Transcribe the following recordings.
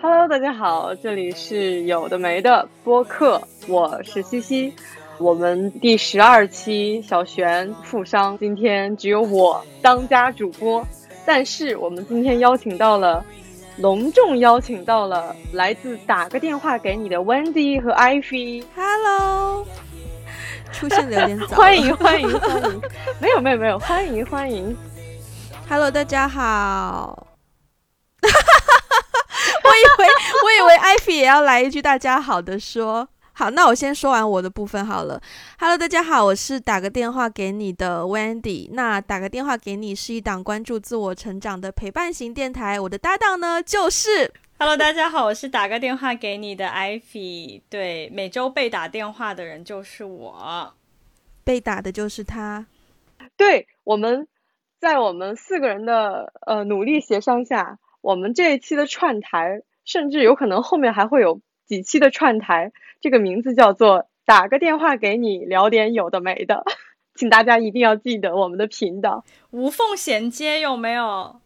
Hello，大家好，这里是有的没的播客，我是西西。我们第十二期小璇富商，今天只有我当家主播，但是我们今天邀请到了，隆重邀请到了来自打个电话给你的 Wendy 和 Ivy，Hello，出现的有点早。欢迎欢迎欢迎，没有没有没有，欢迎欢迎。Hello，大家好。我以为 我以为 Ivy 也要来一句大家好的说。好，那我先说完我的部分好了。Hello，大家好，我是打个电话给你的 Wendy。那打个电话给你是一档关注自我成长的陪伴型电台。我的搭档呢就是 Hello，大家好，我是打个电话给你的 Ivy。对，每周被打电话的人就是我。被打的就是他。对，我们在我们四个人的呃努力协商下，我们这一期的串台，甚至有可能后面还会有几期的串台，这个名字叫做“打个电话给你聊点有的没的”，请大家一定要记得我们的频道。无缝衔接有没有？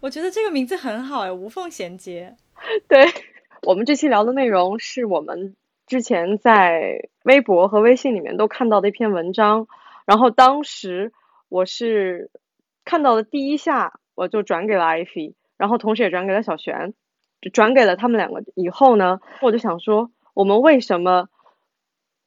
我觉得这个名字很好哎，无缝衔接。对我们这期聊的内容是我们之前在微博和微信里面都看到的一篇文章，然后当时我是看到的第一下，我就转给了艾菲，然后同时也转给了小璇，就转给了他们两个以后呢，我就想说，我们为什么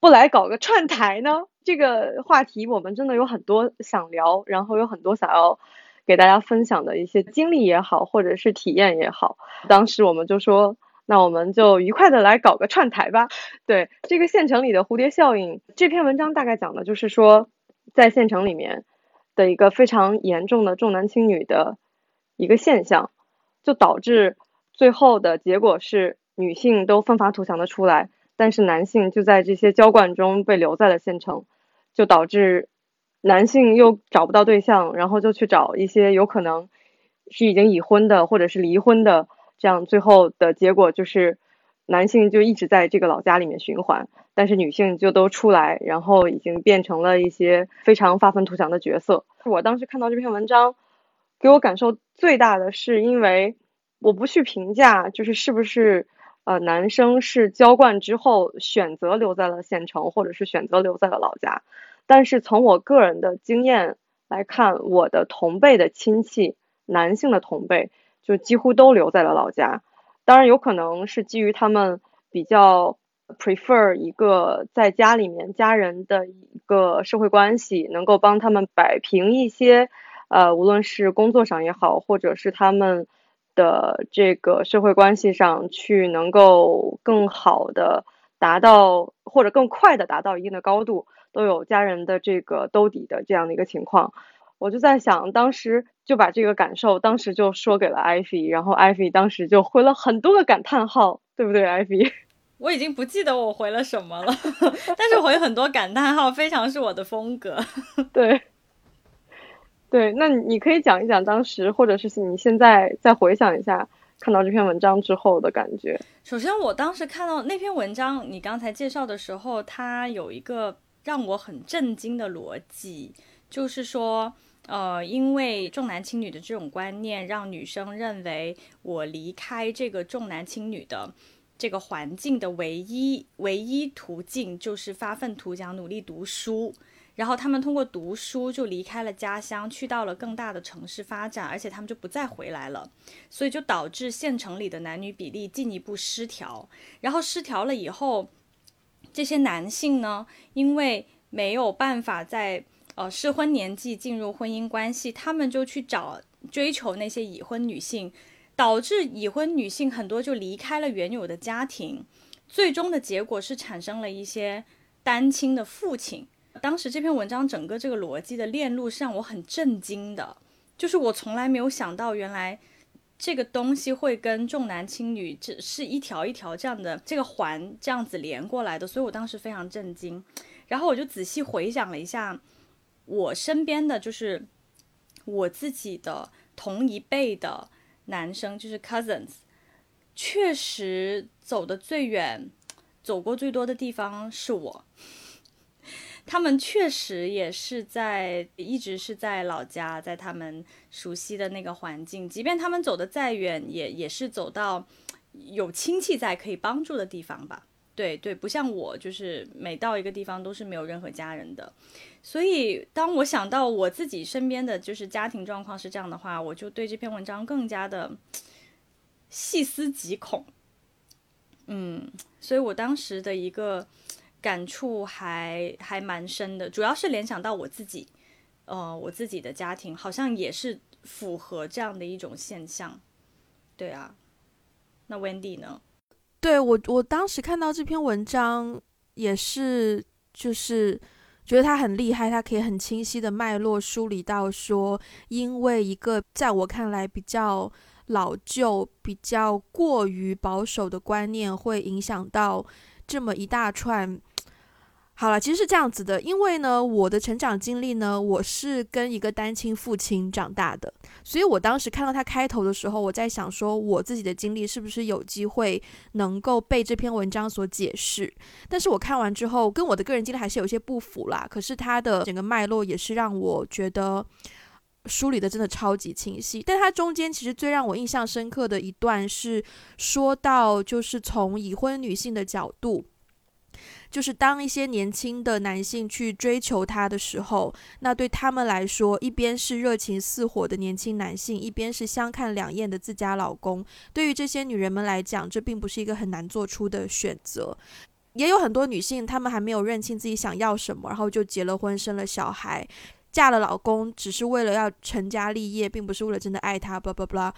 不来搞个串台呢？这个话题我们真的有很多想聊，然后有很多想要给大家分享的一些经历也好，或者是体验也好。当时我们就说，那我们就愉快的来搞个串台吧。对这个县城里的蝴蝶效应，这篇文章大概讲的就是说，在县城里面的一个非常严重的重男轻女的一个现象，就导致最后的结果是女性都奋发图强的出来，但是男性就在这些娇惯中被留在了县城，就导致男性又找不到对象，然后就去找一些有可能是已经已婚的或者是离婚的，这样最后的结果就是男性就一直在这个老家里面循环，但是女性就都出来，然后已经变成了一些非常发愤图强的角色。我当时看到这篇文章，给我感受最大的是因为我不去评价，就是是不是呃男生是浇灌之后选择留在了县城，或者是选择留在了老家。但是从我个人的经验来看，我的同辈的亲戚，男性的同辈，就几乎都留在了老家。当然，有可能是基于他们比较 prefer 一个在家里面家人的一个社会关系，能够帮他们摆平一些，呃，无论是工作上也好，或者是他们的这个社会关系上去能够更好的达到，或者更快的达到一定的高度。都有家人的这个兜底的这样的一个情况，我就在想，当时就把这个感受，当时就说给了艾菲，然后艾菲当时就回了很多个感叹号，对不对，艾菲？我已经不记得我回了什么了，但是回很多感叹号，非常是我的风格。对，对，那你可以讲一讲当时，或者是你现在再回想一下看到这篇文章之后的感觉。首先，我当时看到那篇文章，你刚才介绍的时候，它有一个。让我很震惊的逻辑，就是说，呃，因为重男轻女的这种观念，让女生认为我离开这个重男轻女的这个环境的唯一唯一途径，就是发愤图强，努力读书。然后他们通过读书就离开了家乡，去到了更大的城市发展，而且他们就不再回来了。所以就导致县城里的男女比例进一步失调。然后失调了以后。这些男性呢，因为没有办法在呃适婚年纪进入婚姻关系，他们就去找追求那些已婚女性，导致已婚女性很多就离开了原有的家庭，最终的结果是产生了一些单亲的父亲。当时这篇文章整个这个逻辑的链路是让我很震惊的，就是我从来没有想到原来。这个东西会跟重男轻女这是一条一条这样的这个环这样子连过来的，所以我当时非常震惊。然后我就仔细回想了一下，我身边的就是我自己的同一辈的男生，就是 cousins，确实走的最远、走过最多的地方是我。他们确实也是在一直是在老家，在他们熟悉的那个环境，即便他们走的再远，也也是走到有亲戚在可以帮助的地方吧。对对，不像我，就是每到一个地方都是没有任何家人的。所以当我想到我自己身边的就是家庭状况是这样的话，我就对这篇文章更加的细思极恐。嗯，所以我当时的一个。感触还还蛮深的，主要是联想到我自己，呃，我自己的家庭好像也是符合这样的一种现象，对啊。那 Wendy 呢？对我，我当时看到这篇文章也是，就是觉得他很厉害，他可以很清晰的脉络梳理到说，因为一个在我看来比较老旧、比较过于保守的观念，会影响到这么一大串。好了，其实是这样子的，因为呢，我的成长经历呢，我是跟一个单亲父亲长大的，所以我当时看到他开头的时候，我在想说，我自己的经历是不是有机会能够被这篇文章所解释？但是我看完之后，跟我的个人经历还是有些不符啦。可是他的整个脉络也是让我觉得梳理的真的超级清晰。但他中间其实最让我印象深刻的一段是说到，就是从已婚女性的角度。就是当一些年轻的男性去追求她的时候，那对他们来说，一边是热情似火的年轻男性，一边是相看两厌的自家老公。对于这些女人们来讲，这并不是一个很难做出的选择。也有很多女性，她们还没有认清自己想要什么，然后就结了婚，生了小孩，嫁了老公，只是为了要成家立业，并不是为了真的爱他。blah blah blah。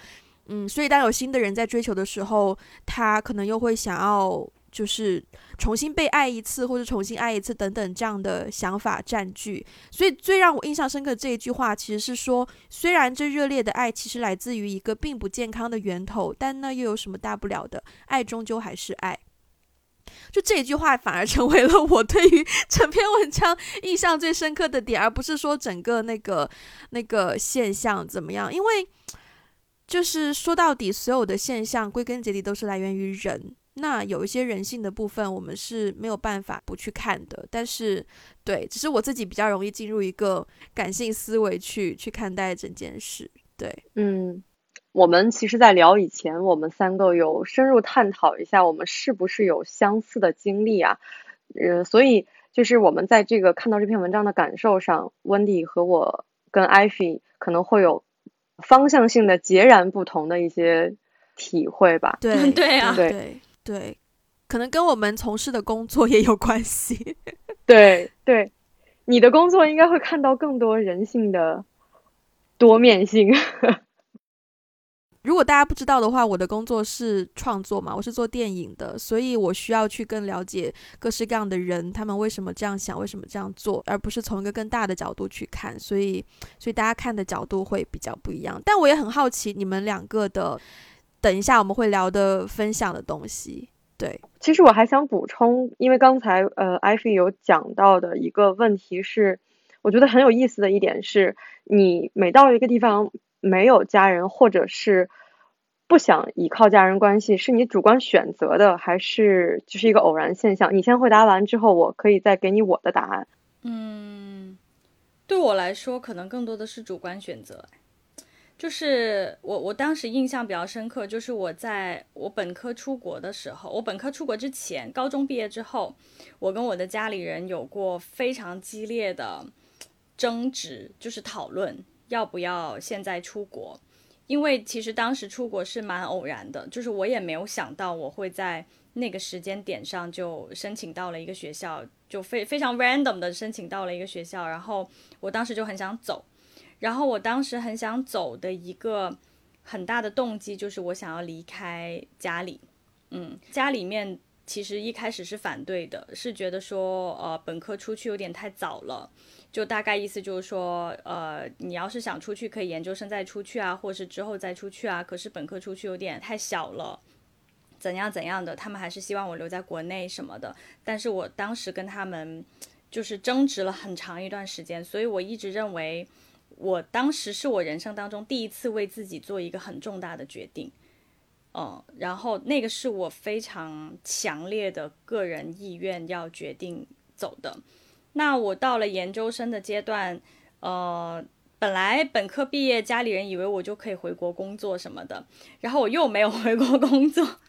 嗯，所以当有新的人在追求的时候，他可能又会想要。就是重新被爱一次，或者重新爱一次等等这样的想法占据，所以最让我印象深刻这一句话，其实是说，虽然这热烈的爱其实来自于一个并不健康的源头，但那又有什么大不了的？爱终究还是爱。就这一句话，反而成为了我对于 整篇文章印象最深刻的点，而不是说整个那个那个现象怎么样，因为就是说到底，所有的现象归根结底都是来源于人。那有一些人性的部分，我们是没有办法不去看的。但是，对，只是我自己比较容易进入一个感性思维去去看待整件事。对，嗯，我们其实，在聊以前，我们三个有深入探讨一下，我们是不是有相似的经历啊？呃，所以就是我们在这个看到这篇文章的感受上，温迪和我跟艾菲可能会有方向性的截然不同的一些体会吧？对，对啊，对。对，可能跟我们从事的工作也有关系。对对，你的工作应该会看到更多人性的多面性。如果大家不知道的话，我的工作是创作嘛，我是做电影的，所以我需要去更了解各式各样的人，他们为什么这样想，为什么这样做，而不是从一个更大的角度去看。所以，所以大家看的角度会比较不一样。但我也很好奇你们两个的。等一下，我们会聊的分享的东西。对，其实我还想补充，因为刚才呃，艾菲有讲到的一个问题是，我觉得很有意思的一点是，你每到一个地方没有家人，或者是不想依靠家人关系，是你主观选择的，还是就是一个偶然现象？你先回答完之后，我可以再给你我的答案。嗯，对我来说，可能更多的是主观选择。就是我，我当时印象比较深刻，就是我在我本科出国的时候，我本科出国之前，高中毕业之后，我跟我的家里人有过非常激烈的争执，就是讨论要不要现在出国，因为其实当时出国是蛮偶然的，就是我也没有想到我会在那个时间点上就申请到了一个学校，就非非常 random 的申请到了一个学校，然后我当时就很想走。然后我当时很想走的一个很大的动机就是我想要离开家里，嗯，家里面其实一开始是反对的，是觉得说，呃，本科出去有点太早了，就大概意思就是说，呃，你要是想出去可以研究生再出去啊，或是之后再出去啊，可是本科出去有点太小了，怎样怎样的，他们还是希望我留在国内什么的，但是我当时跟他们就是争执了很长一段时间，所以我一直认为。我当时是我人生当中第一次为自己做一个很重大的决定，嗯，然后那个是我非常强烈的个人意愿要决定走的。那我到了研究生的阶段，呃，本来本科毕业，家里人以为我就可以回国工作什么的，然后我又没有回国工作，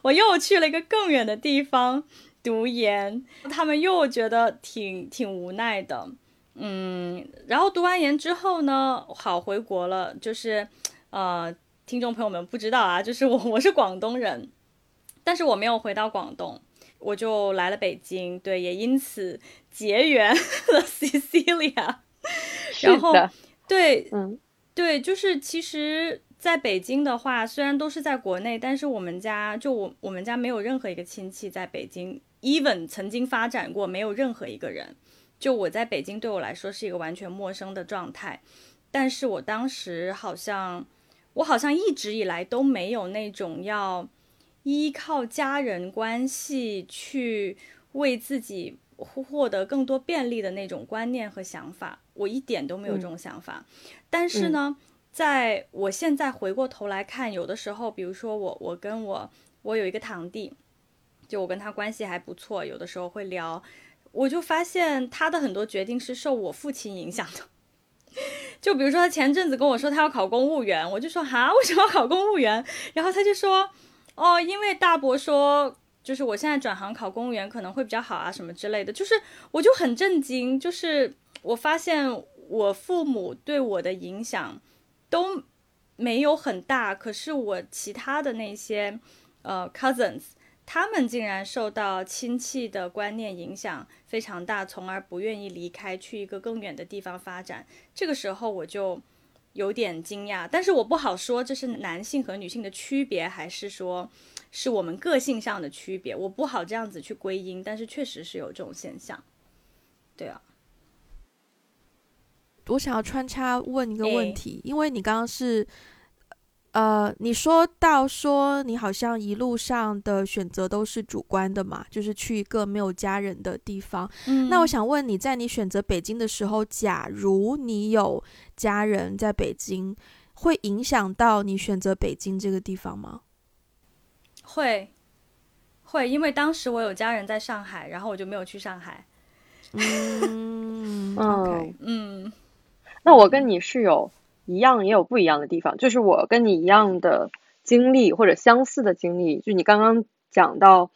我又去了一个更远的地方读研，他们又觉得挺挺无奈的。嗯，然后读完研之后呢，好回国了。就是，呃，听众朋友们不知道啊，就是我 我是广东人，但是我没有回到广东，我就来了北京。对，也因此结缘了 Cecilia。然后，对，嗯，对，就是其实在北京的话，虽然都是在国内，但是我们家就我我们家没有任何一个亲戚在北京，even 曾经发展过，没有任何一个人。就我在北京，对我来说是一个完全陌生的状态，但是我当时好像，我好像一直以来都没有那种要依靠家人关系去为自己获得更多便利的那种观念和想法，我一点都没有这种想法。但是呢，在我现在回过头来看，有的时候，比如说我，我跟我，我有一个堂弟，就我跟他关系还不错，有的时候会聊。我就发现他的很多决定是受我父亲影响的，就比如说他前阵子跟我说他要考公务员，我就说哈，为什么要考公务员？然后他就说，哦，因为大伯说，就是我现在转行考公务员可能会比较好啊，什么之类的。就是我就很震惊，就是我发现我父母对我的影响都没有很大，可是我其他的那些呃 cousins。他们竟然受到亲戚的观念影响非常大，从而不愿意离开，去一个更远的地方发展。这个时候我就有点惊讶，但是我不好说这是男性和女性的区别，还是说是我们个性上的区别，我不好这样子去归因。但是确实是有这种现象。对啊，我想要穿插问一个问题，因为你刚刚是。呃，你说到说你好像一路上的选择都是主观的嘛，就是去一个没有家人的地方。嗯，那我想问你在你选择北京的时候，假如你有家人在北京，会影响到你选择北京这个地方吗？会，会，因为当时我有家人在上海，然后我就没有去上海。嗯，OK，嗯，那我跟你是有。一样也有不一样的地方，就是我跟你一样的经历或者相似的经历，就你刚刚讲到，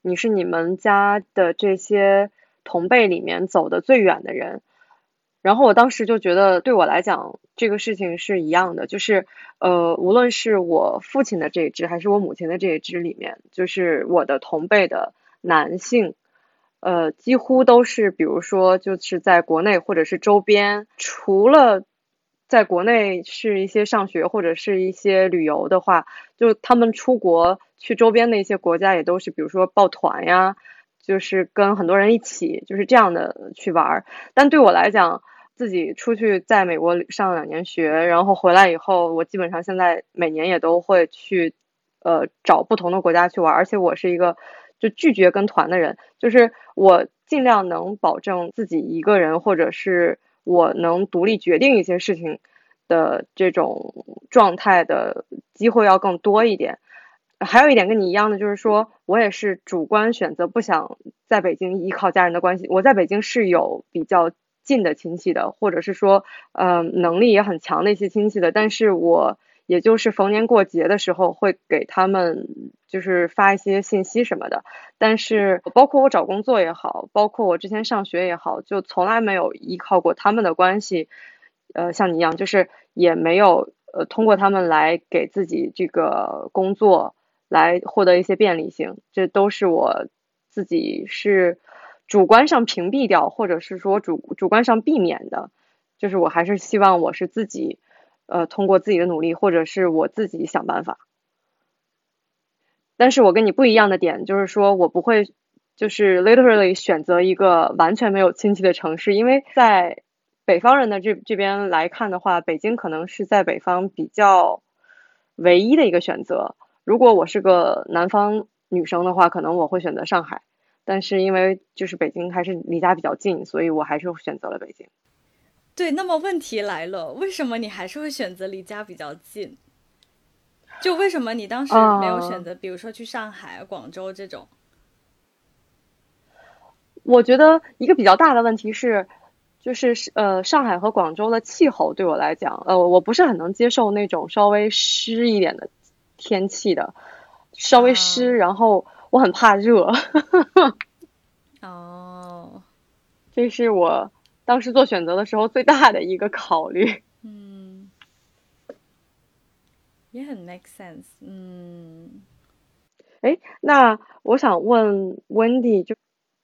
你是你们家的这些同辈里面走的最远的人，然后我当时就觉得对我来讲这个事情是一样的，就是呃，无论是我父亲的这一支还是我母亲的这一支里面，就是我的同辈的男性，呃，几乎都是比如说就是在国内或者是周边，除了。在国内是一些上学或者是一些旅游的话，就他们出国去周边的一些国家也都是，比如说抱团呀，就是跟很多人一起，就是这样的去玩儿。但对我来讲，自己出去在美国上两年学，然后回来以后，我基本上现在每年也都会去，呃，找不同的国家去玩。而且我是一个就拒绝跟团的人，就是我尽量能保证自己一个人或者是。我能独立决定一些事情的这种状态的机会要更多一点。还有一点跟你一样的，就是说我也是主观选择不想在北京依靠家人的关系。我在北京是有比较近的亲戚的，或者是说，嗯，能力也很强的一些亲戚的，但是我。也就是逢年过节的时候会给他们就是发一些信息什么的，但是包括我找工作也好，包括我之前上学也好，就从来没有依靠过他们的关系，呃，像你一样，就是也没有呃通过他们来给自己这个工作来获得一些便利性，这都是我自己是主观上屏蔽掉，或者是说主主观上避免的，就是我还是希望我是自己。呃，通过自己的努力，或者是我自己想办法。但是我跟你不一样的点就是说，我不会就是 literally 选择一个完全没有亲戚的城市，因为在北方人的这这边来看的话，北京可能是在北方比较唯一的一个选择。如果我是个南方女生的话，可能我会选择上海。但是因为就是北京还是离家比较近，所以我还是选择了北京。对，那么问题来了，为什么你还是会选择离家比较近？就为什么你当时没有选择，比如说去上海、广州这种？我觉得一个比较大的问题是，就是呃，上海和广州的气候对我来讲，呃，我不是很能接受那种稍微湿一点的天气的，稍微湿，然后我很怕热。哦，这是我。当时做选择的时候，最大的一个考虑，嗯，也很 make sense，嗯，哎，那我想问 Wendy，就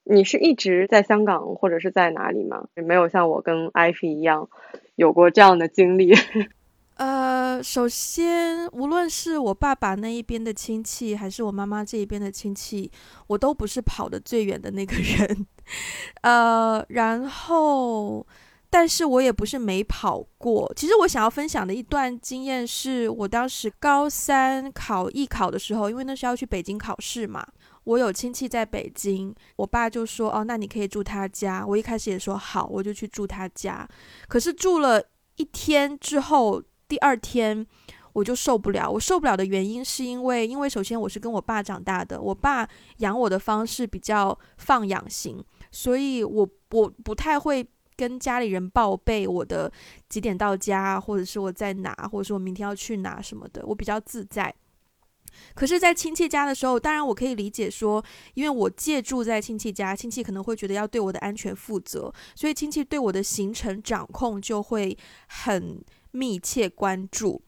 你是一直在香港或者是在哪里吗？没有像我跟 Ivy 一样有过这样的经历。呃，首先，无论是我爸爸那一边的亲戚，还是我妈妈这一边的亲戚，我都不是跑得最远的那个人。呃，然后，但是我也不是没跑过。其实我想要分享的一段经验是，我当时高三考艺考的时候，因为那是要去北京考试嘛，我有亲戚在北京，我爸就说：“哦，那你可以住他家。”我一开始也说好，我就去住他家。可是住了一天之后。第二天我就受不了，我受不了的原因是因为，因为首先我是跟我爸长大的，我爸养我的方式比较放养型，所以我我不太会跟家里人报备我的几点到家，或者是我在哪，或者是我明天要去哪什么的，我比较自在。可是，在亲戚家的时候，当然我可以理解说，因为我借住在亲戚家，亲戚可能会觉得要对我的安全负责，所以亲戚对我的行程掌控就会很。密切关注，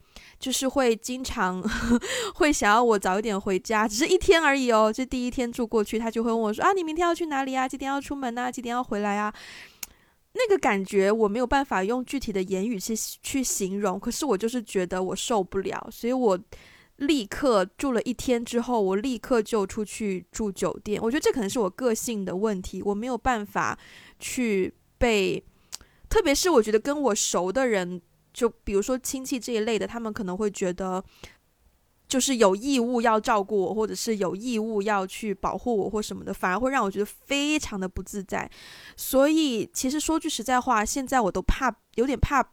就是会经常 会想要我早一点回家，只是一天而已哦。就第一天住过去，他就会问我说：“啊，你明天要去哪里啊？几点要出门啊？几点要回来啊？”那个感觉我没有办法用具体的言语去去形容，可是我就是觉得我受不了，所以我立刻住了一天之后，我立刻就出去住酒店。我觉得这可能是我个性的问题，我没有办法去被，特别是我觉得跟我熟的人。就比如说亲戚这一类的，他们可能会觉得，就是有义务要照顾我，或者是有义务要去保护我或什么的，反而会让我觉得非常的不自在。所以，其实说句实在话，现在我都怕，有点怕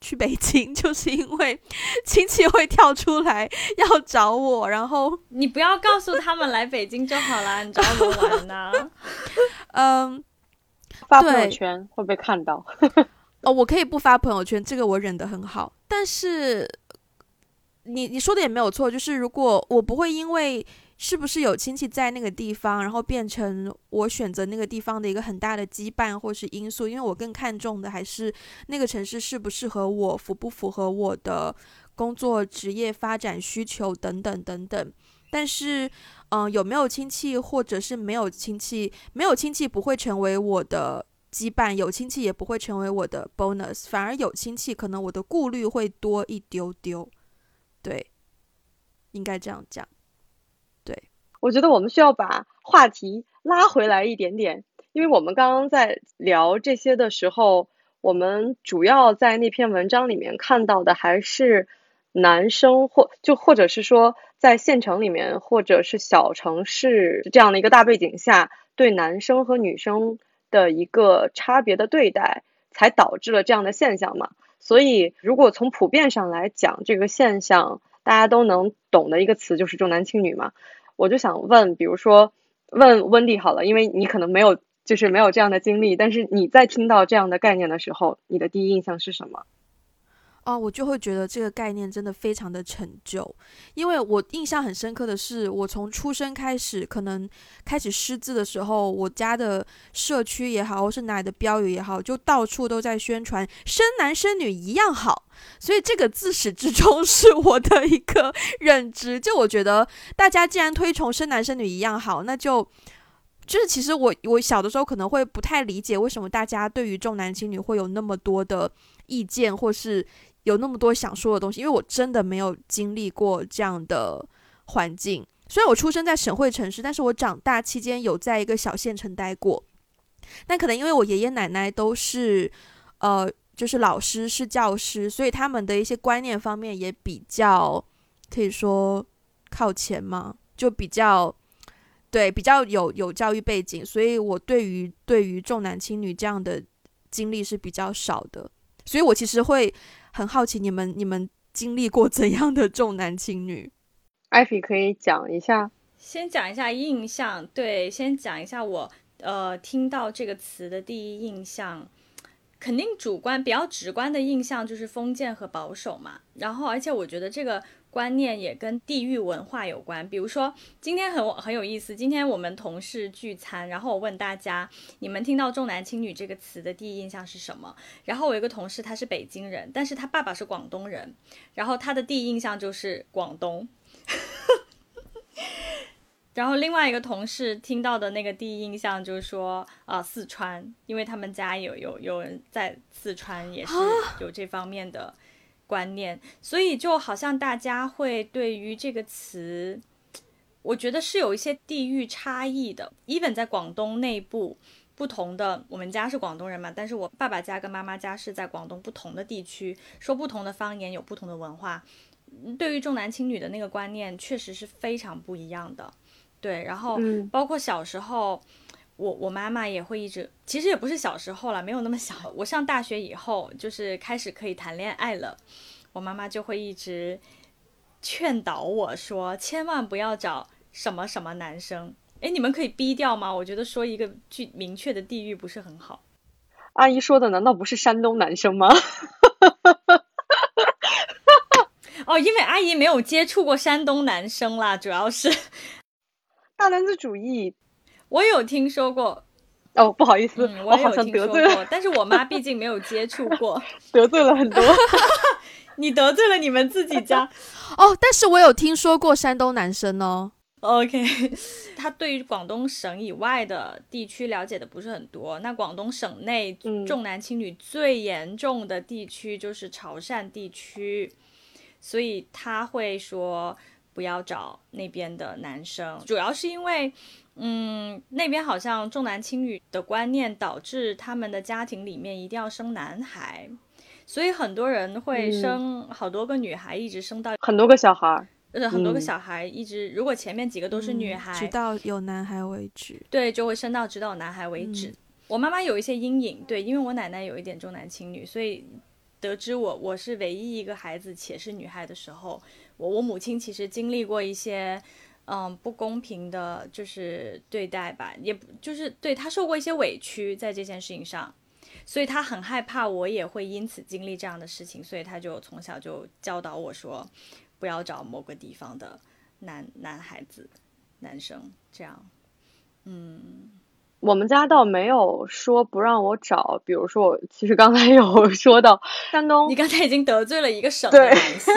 去北京，就是因为亲戚会跳出来要找我。然后你不要告诉他们来北京就好啦，你找我们玩呢？嗯，发朋友圈会被看到。哦，我可以不发朋友圈，这个我忍得很好。但是，你你说的也没有错，就是如果我不会因为是不是有亲戚在那个地方，然后变成我选择那个地方的一个很大的羁绊或是因素，因为我更看重的还是那个城市适不适合我，符不符合我的工作职业发展需求等等等等。但是，嗯，有没有亲戚或者是没有亲戚，没有亲戚不会成为我的。羁绊有亲戚也不会成为我的 bonus，反而有亲戚可能我的顾虑会多一丢丢，对，应该这样讲。对，我觉得我们需要把话题拉回来一点点，因为我们刚刚在聊这些的时候，我们主要在那篇文章里面看到的还是男生或就或者是说在县城里面或者是小城市这样的一个大背景下，对男生和女生。的一个差别的对待，才导致了这样的现象嘛。所以，如果从普遍上来讲，这个现象大家都能懂的一个词就是重男轻女嘛。我就想问，比如说问温蒂好了，因为你可能没有，就是没有这样的经历，但是你在听到这样的概念的时候，你的第一印象是什么？哦，我就会觉得这个概念真的非常的陈旧，因为我印象很深刻的是，我从出生开始，可能开始识字的时候，我家的社区也好，或是哪里的标语也好，就到处都在宣传生男生女一样好，所以这个自始至终 是我的一个认知。就我觉得，大家既然推崇生男生女一样好，那就就是其实我我小的时候可能会不太理解，为什么大家对于重男轻女会有那么多的意见，或是。有那么多想说的东西，因为我真的没有经历过这样的环境。虽然我出生在省会城市，但是我长大期间有在一个小县城待过。但可能因为我爷爷奶奶都是呃，就是老师是教师，所以他们的一些观念方面也比较可以说靠前嘛，就比较对比较有有教育背景，所以我对于对于重男轻女这样的经历是比较少的。所以我其实会很好奇，你们你们经历过怎样的重男轻女？艾比可以讲一下。先讲一下印象，对，先讲一下我呃听到这个词的第一印象，肯定主观比较直观的印象就是封建和保守嘛。然后，而且我觉得这个观念也跟地域文化有关。比如说，今天很很有意思，今天我们同事聚餐，然后我问大家，你们听到重男轻女这个词的第一印象是什么？然后我有一个同事，他是北京人，但是他爸爸是广东人，然后他的第一印象就是广东。然后另外一个同事听到的那个第一印象就是说，啊，四川，因为他们家有有有人在四川，也是有这方面的观念，所以就好像大家会对于这个词，我觉得是有一些地域差异的。even 在广东内部，不同的，我们家是广东人嘛，但是我爸爸家跟妈妈家是在广东不同的地区，说不同的方言，有不同的文化，对于重男轻女的那个观念，确实是非常不一样的。对，然后包括小时候，我我妈妈也会一直，其实也不是小时候了，没有那么小。我上大学以后，就是开始可以谈恋爱了，我妈妈就会一直劝导我说，千万不要找什么什么男生。哎，你们可以逼掉吗？我觉得说一个具明确的地域不是很好。阿姨说的难道不是山东男生吗？哦，因为阿姨没有接触过山东男生啦，主要是。大男子主义，我有听说过。哦，不好意思，我好像得罪了。但是我妈毕竟没有接触过，得罪了很多。你得罪了你们自己家。哦，但是我有听说过山东男生哦。OK，他对于广东省以外的地区了解的不是很多。那广东省内重男轻女最严重的地区就是潮汕地区，所以他会说。不要找那边的男生，主要是因为，嗯，那边好像重男轻女的观念导致他们的家庭里面一定要生男孩，所以很多人会生好多个女孩，一直生到很多个小孩，呃，很多个小孩一直，如果前面几个都是女孩，直到有男孩为止，对，就会生到直到有男孩为止。我妈妈有一些阴影，对，因为我奶奶有一点重男轻女，所以得知我我是唯一一个孩子且是女孩的时候。我我母亲其实经历过一些，嗯，不公平的，就是对待吧，也不就是对他受过一些委屈在这件事情上，所以他很害怕我也会因此经历这样的事情，所以他就从小就教导我说，不要找某个地方的男男孩子，男生这样。嗯，我们家倒没有说不让我找，比如说我其实刚才有 说到山东，你刚才已经得罪了一个省的男性。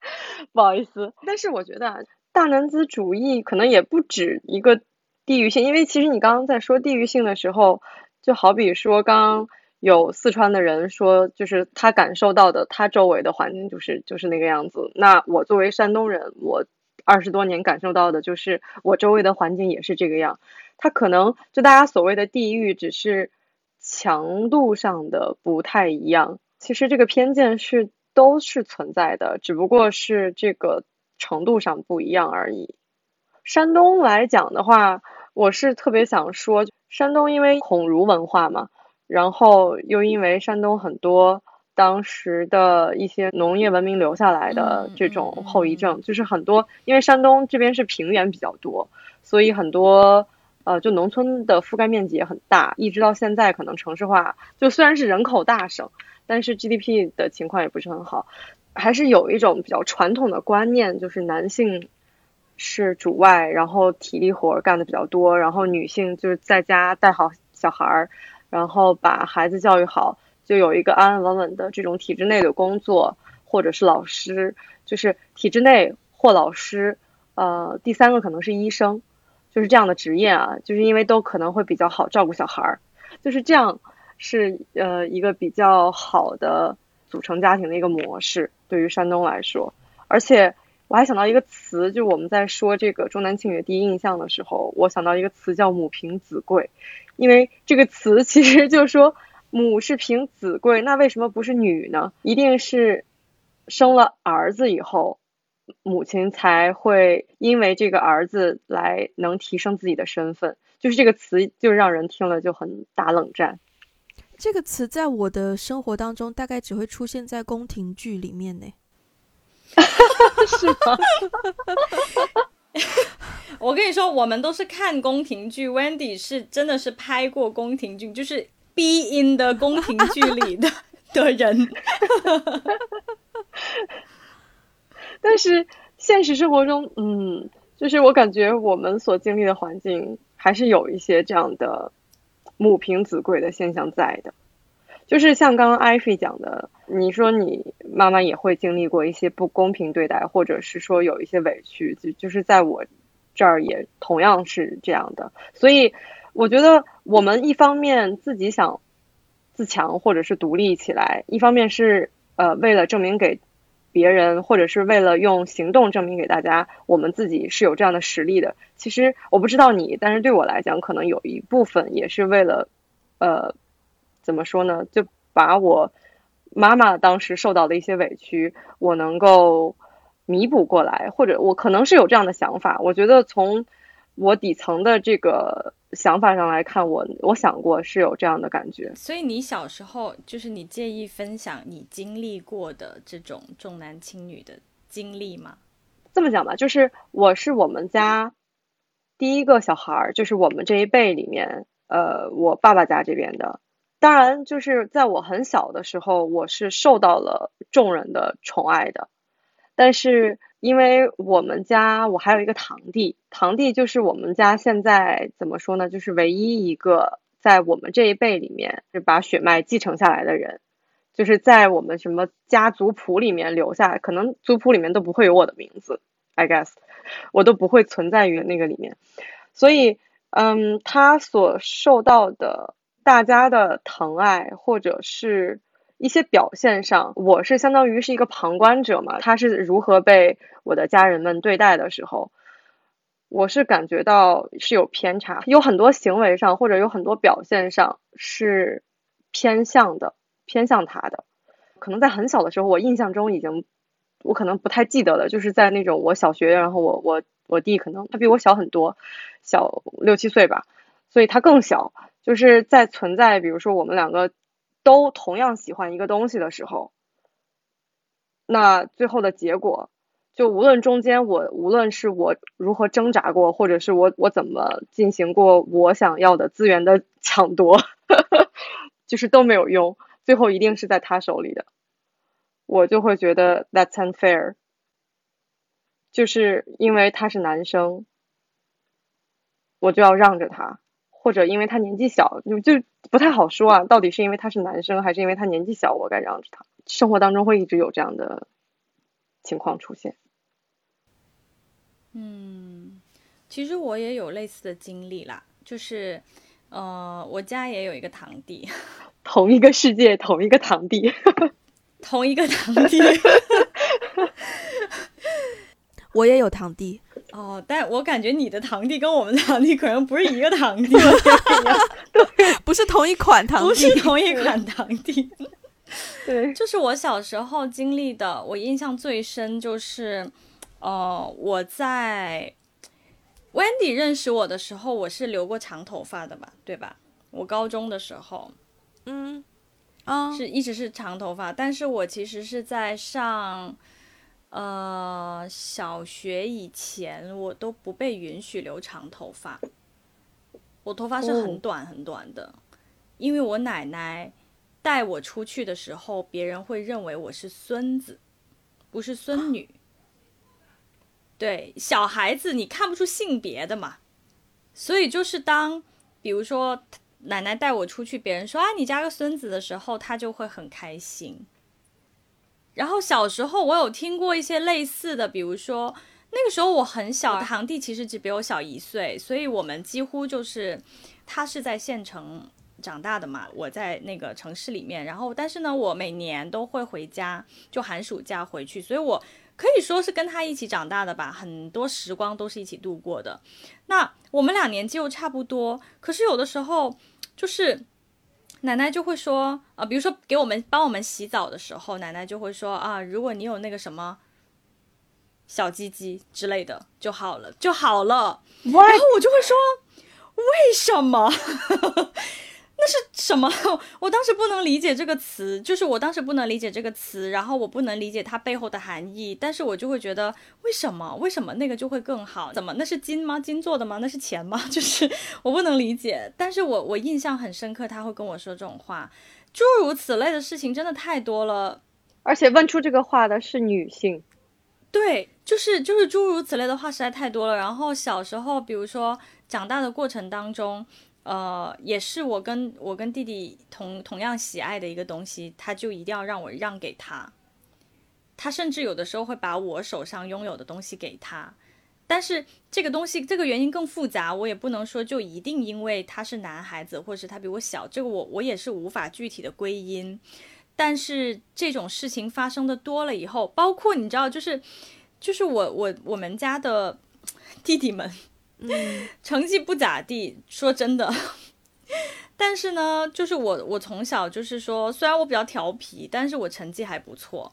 不好意思，但是我觉得大男子主义可能也不止一个地域性，因为其实你刚刚在说地域性的时候，就好比说刚刚有四川的人说，就是他感受到的他周围的环境就是就是那个样子。那我作为山东人，我二十多年感受到的就是我周围的环境也是这个样。他可能就大家所谓的地域，只是强度上的不太一样。其实这个偏见是。都是存在的，只不过是这个程度上不一样而已。山东来讲的话，我是特别想说，山东因为孔儒文化嘛，然后又因为山东很多当时的一些农业文明留下来的这种后遗症，就是很多，因为山东这边是平原比较多，所以很多呃，就农村的覆盖面积也很大，一直到现在可能城市化，就虽然是人口大省。但是 GDP 的情况也不是很好，还是有一种比较传统的观念，就是男性是主外，然后体力活干的比较多，然后女性就是在家带好小孩儿，然后把孩子教育好，就有一个安安稳稳的这种体制内的工作，或者是老师，就是体制内或老师，呃，第三个可能是医生，就是这样的职业啊，就是因为都可能会比较好照顾小孩儿，就是这样。是呃一个比较好的组成家庭的一个模式，对于山东来说。而且我还想到一个词，就我们在说这个重男轻女第一印象的时候，我想到一个词叫母凭子贵，因为这个词其实就是说母是凭子贵，那为什么不是女呢？一定是生了儿子以后，母亲才会因为这个儿子来能提升自己的身份，就是这个词就让人听了就很打冷战。这个词在我的生活当中大概只会出现在宫廷剧里面呢。是吗？我跟你说，我们都是看宫廷剧，Wendy 是真的是拍过宫廷剧，就是 be in 的宫廷剧里的 的人。但是现实生活中，嗯，就是我感觉我们所经历的环境还是有一些这样的母凭子贵的现象在的。就是像刚刚艾菲讲的，你说你妈妈也会经历过一些不公平对待，或者是说有一些委屈，就就是在我这儿也同样是这样的。所以我觉得我们一方面自己想自强或者是独立起来，一方面是呃为了证明给别人，或者是为了用行动证明给大家，我们自己是有这样的实力的。其实我不知道你，但是对我来讲，可能有一部分也是为了呃。怎么说呢？就把我妈妈当时受到的一些委屈，我能够弥补过来，或者我可能是有这样的想法。我觉得从我底层的这个想法上来看，我我想过是有这样的感觉。所以你小时候就是你介意分享你经历过的这种重男轻女的经历吗？这么讲吧，就是我是我们家第一个小孩儿，就是我们这一辈里面，呃，我爸爸家这边的。当然，就是在我很小的时候，我是受到了众人的宠爱的。但是，因为我们家我还有一个堂弟，堂弟就是我们家现在怎么说呢？就是唯一一个在我们这一辈里面是把血脉继承下来的人，就是在我们什么家族谱里面留下，可能族谱里面都不会有我的名字，I guess，我都不会存在于那个里面。所以，嗯，他所受到的。大家的疼爱或者是一些表现上，我是相当于是一个旁观者嘛。他是如何被我的家人们对待的时候，我是感觉到是有偏差，有很多行为上或者有很多表现上是偏向的，偏向他的。可能在很小的时候，我印象中已经，我可能不太记得了，就是在那种我小学，然后我我我弟可能他比我小很多，小六七岁吧，所以他更小。就是在存在，比如说我们两个都同样喜欢一个东西的时候，那最后的结果，就无论中间我无论是我如何挣扎过，或者是我我怎么进行过我想要的资源的抢夺，就是都没有用，最后一定是在他手里的，我就会觉得 that's unfair，就是因为他是男生，我就要让着他。或者因为他年纪小，就就不太好说啊。到底是因为他是男生，还是因为他年纪小，我该让着他？生活当中会一直有这样的情况出现。嗯，其实我也有类似的经历啦，就是，呃，我家也有一个堂弟，同一个世界，同一个堂弟，同一个堂弟。我也有堂弟。哦，但我感觉你的堂弟跟我们堂弟可能不是一个堂弟，不是同一款堂弟，不是同一款堂弟。对，就是我小时候经历的，我印象最深就是，呃，我在 Wendy 认识我的时候，我是留过长头发的吧，对吧？我高中的时候，嗯，啊，是一直是长头发，但是我其实是在上。呃，小学以前我都不被允许留长头发，我头发是很短很短的，因为我奶奶带我出去的时候，别人会认为我是孙子，不是孙女。对，小孩子你看不出性别的嘛，所以就是当比如说奶奶带我出去，别人说啊你家个孙子的时候，他就会很开心。然后小时候我有听过一些类似的，比如说那个时候我很小，堂弟其实只比我小一岁，所以我们几乎就是他是在县城长大的嘛，我在那个城市里面。然后但是呢，我每年都会回家，就寒暑假回去，所以我可以说是跟他一起长大的吧，很多时光都是一起度过的。那我们俩年纪又差不多，可是有的时候就是。奶奶就会说啊，比如说给我们帮我们洗澡的时候，奶奶就会说啊，如果你有那个什么小鸡鸡之类的就好了，就好了。然后我就会说，为什么？那是什么？我当时不能理解这个词，就是我当时不能理解这个词，然后我不能理解它背后的含义，但是我就会觉得为什么？为什么那个就会更好？怎么？那是金吗？金做的吗？那是钱吗？就是我不能理解，但是我我印象很深刻，他会跟我说这种话，诸如此类的事情真的太多了。而且问出这个话的是女性，对，就是就是诸如此类的话实在太多了。然后小时候，比如说长大的过程当中，呃，也是我跟我跟弟弟同同样喜爱的一个东西，他就一定要让我让给他。他甚至有的时候会把我手上拥有的东西给他，但是这个东西这个原因更复杂，我也不能说就一定因为他是男孩子，或者是他比我小，这个我我也是无法具体的归因。但是这种事情发生的多了以后，包括你知道，就是就是我我我们家的弟弟们，成绩不咋地，说真的。但是呢，就是我我从小就是说，虽然我比较调皮，但是我成绩还不错。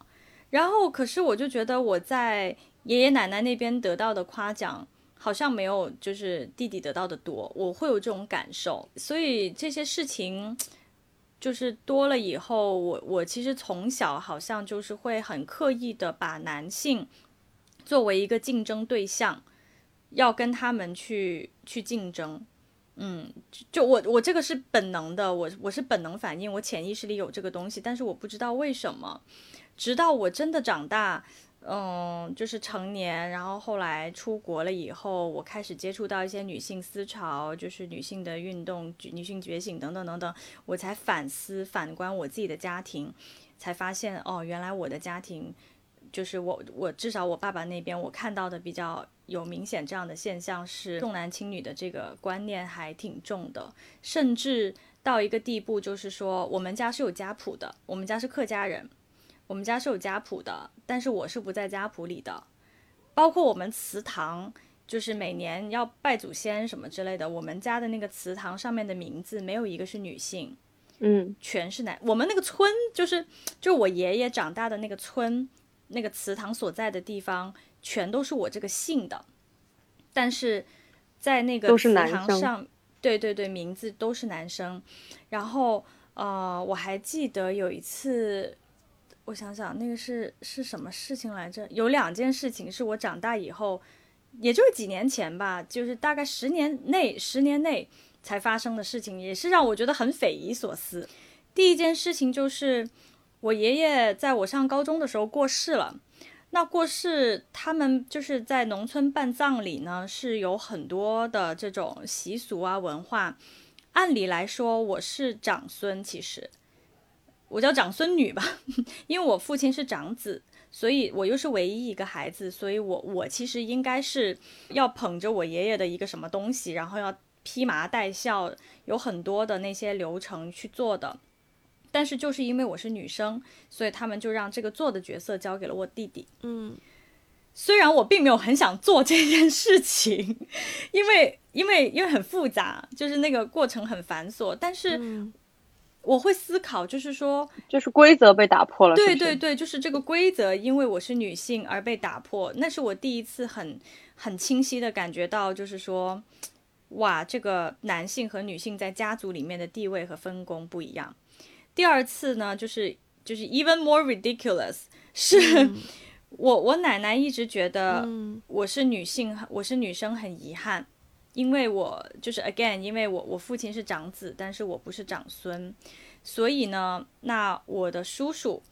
然后，可是我就觉得我在爷爷奶奶那边得到的夸奖，好像没有就是弟弟得到的多，我会有这种感受。所以这些事情就是多了以后，我我其实从小好像就是会很刻意的把男性作为一个竞争对象，要跟他们去去竞争。嗯，就我我这个是本能的，我我是本能反应，我潜意识里有这个东西，但是我不知道为什么，直到我真的长大，嗯，就是成年，然后后来出国了以后，我开始接触到一些女性思潮，就是女性的运动、女性觉醒等等等等，我才反思反观我自己的家庭，才发现哦，原来我的家庭。就是我，我至少我爸爸那边我看到的比较有明显这样的现象是重男轻女的这个观念还挺重的，甚至到一个地步，就是说我们家是有家谱的，我们家是客家人，我们家是有家谱的，但是我是不在家谱里的，包括我们祠堂，就是每年要拜祖先什么之类的，我们家的那个祠堂上面的名字没有一个是女性，嗯，全是男。我们那个村就是就是我爷爷长大的那个村。那个祠堂所在的地方全都是我这个姓的，但是在那个祠堂上，对对对，名字都是男生。然后呃，我还记得有一次，我想想那个是是什么事情来着？有两件事情是我长大以后，也就是几年前吧，就是大概十年内，十年内才发生的事情，也是让我觉得很匪夷所思。第一件事情就是。我爷爷在我上高中的时候过世了，那过世他们就是在农村办葬礼呢，是有很多的这种习俗啊文化。按理来说，我是长孙，其实我叫长孙女吧，因为我父亲是长子，所以我又是唯一一个孩子，所以我我其实应该是要捧着我爷爷的一个什么东西，然后要披麻戴孝，有很多的那些流程去做的。但是就是因为我是女生，所以他们就让这个做的角色交给了我弟弟。嗯，虽然我并没有很想做这件事情，因为因为因为很复杂，就是那个过程很繁琐。但是我会思考，就是说，就是规则被打破了。对对对，就是这个规则，因为我是女性而被打破。那是我第一次很很清晰的感觉到，就是说，哇，这个男性和女性在家族里面的地位和分工不一样。第二次呢，就是就是 even more ridiculous，是 我我奶奶一直觉得我是女性，我是女生很遗憾，因为我就是 again，因为我我父亲是长子，但是我不是长孙，所以呢，那我的叔叔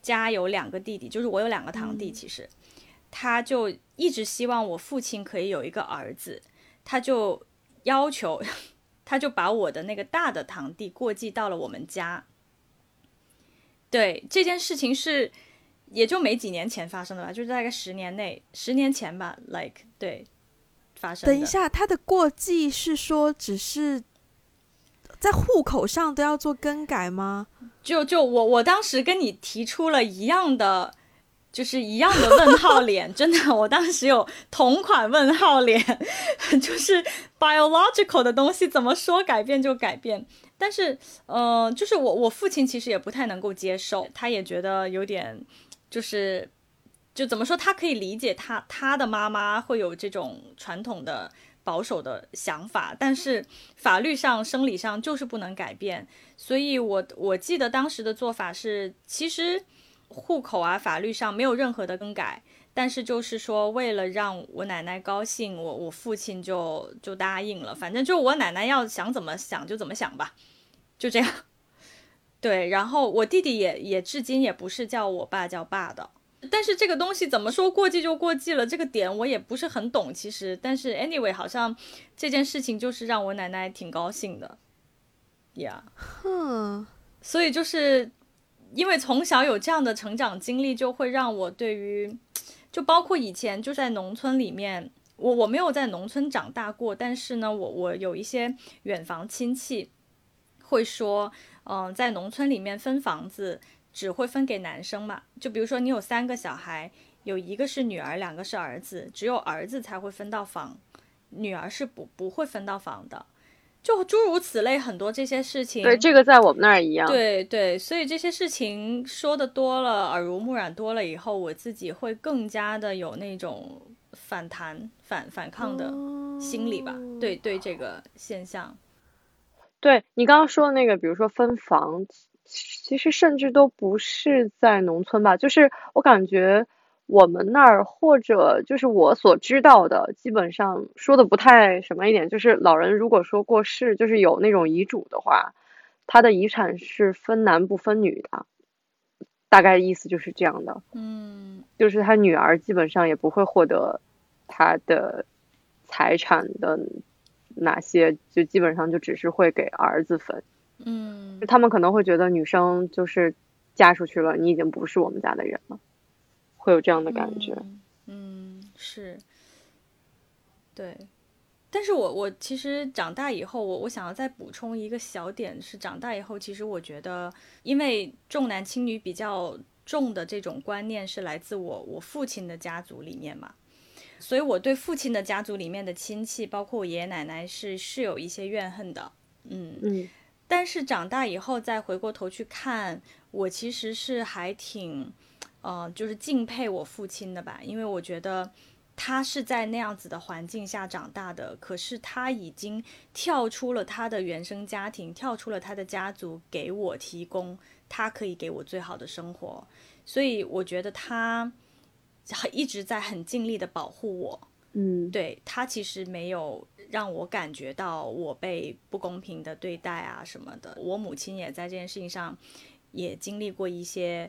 家有两个弟弟，就是我有两个堂弟，其实他就一直希望我父亲可以有一个儿子，他就要求，他就把我的那个大的堂弟过继到了我们家。对这件事情是，也就没几年前发生的吧，就是大概十年内，十年前吧，like 对发生。等一下，他的过继是说只是在户口上都要做更改吗？就就我我当时跟你提出了一样的，就是一样的问号脸，真的，我当时有同款问号脸，就是 biological 的东西怎么说改变就改变。但是，呃，就是我我父亲其实也不太能够接受，他也觉得有点，就是，就怎么说，他可以理解他他的妈妈会有这种传统的保守的想法，但是法律上、生理上就是不能改变。所以我我记得当时的做法是，其实户口啊，法律上没有任何的更改，但是就是说，为了让我奶奶高兴，我我父亲就就答应了，反正就我奶奶要想怎么想就怎么想吧，就这样。对，然后我弟弟也也至今也不是叫我爸叫爸的。但是这个东西怎么说过季就过季了，这个点我也不是很懂。其实，但是 anyway，好像这件事情就是让我奶奶挺高兴的，yeah，哼，所以就是因为从小有这样的成长经历，就会让我对于，就包括以前就在农村里面，我我没有在农村长大过，但是呢，我我有一些远房亲戚会说，嗯、在农村里面分房子。只会分给男生嘛？就比如说你有三个小孩，有一个是女儿，两个是儿子，只有儿子才会分到房，女儿是不不会分到房的。就诸如此类很多这些事情。对，这个在我们那儿一样。对对，所以这些事情说的多了，耳濡目染多了以后，我自己会更加的有那种反弹、反反抗的心理吧。对对，这个现象。对你刚刚说的那个，比如说分房。其实甚至都不是在农村吧，就是我感觉我们那儿或者就是我所知道的，基本上说的不太什么一点，就是老人如果说过世，就是有那种遗嘱的话，他的遗产是分男不分女的，大概意思就是这样的。嗯，就是他女儿基本上也不会获得他的财产的哪些，就基本上就只是会给儿子分。嗯，他们可能会觉得女生就是嫁出去了，你已经不是我们家的人了，会有这样的感觉。嗯，嗯是，对。但是我我其实长大以后，我我想要再补充一个小点是，长大以后其实我觉得，因为重男轻女比较重的这种观念是来自我我父亲的家族里面嘛，所以我对父亲的家族里面的亲戚，包括我爷爷奶奶是是有一些怨恨的。嗯嗯。但是长大以后再回过头去看，我其实是还挺，呃，就是敬佩我父亲的吧，因为我觉得他是在那样子的环境下长大的，可是他已经跳出了他的原生家庭，跳出了他的家族，给我提供他可以给我最好的生活，所以我觉得他一直在很尽力的保护我。嗯，对他其实没有让我感觉到我被不公平的对待啊什么的。我母亲也在这件事情上也经历过一些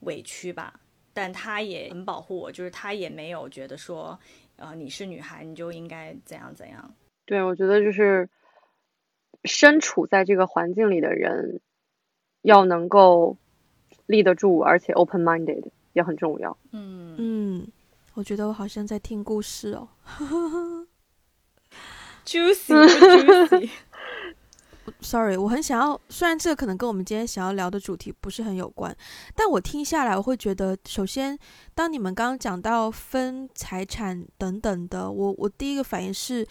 委屈吧，但他也很保护我，就是他也没有觉得说，呃，你是女孩你就应该怎样怎样。对，我觉得就是身处在这个环境里的人要能够立得住，而且 open minded 也很重要。嗯嗯。我觉得我好像在听故事哦，juicy juicy。Sorry，我很想要，虽然这个可能跟我们今天想要聊的主题不是很有关，但我听下来我会觉得，首先，当你们刚刚讲到分财产等等的，我我第一个反应是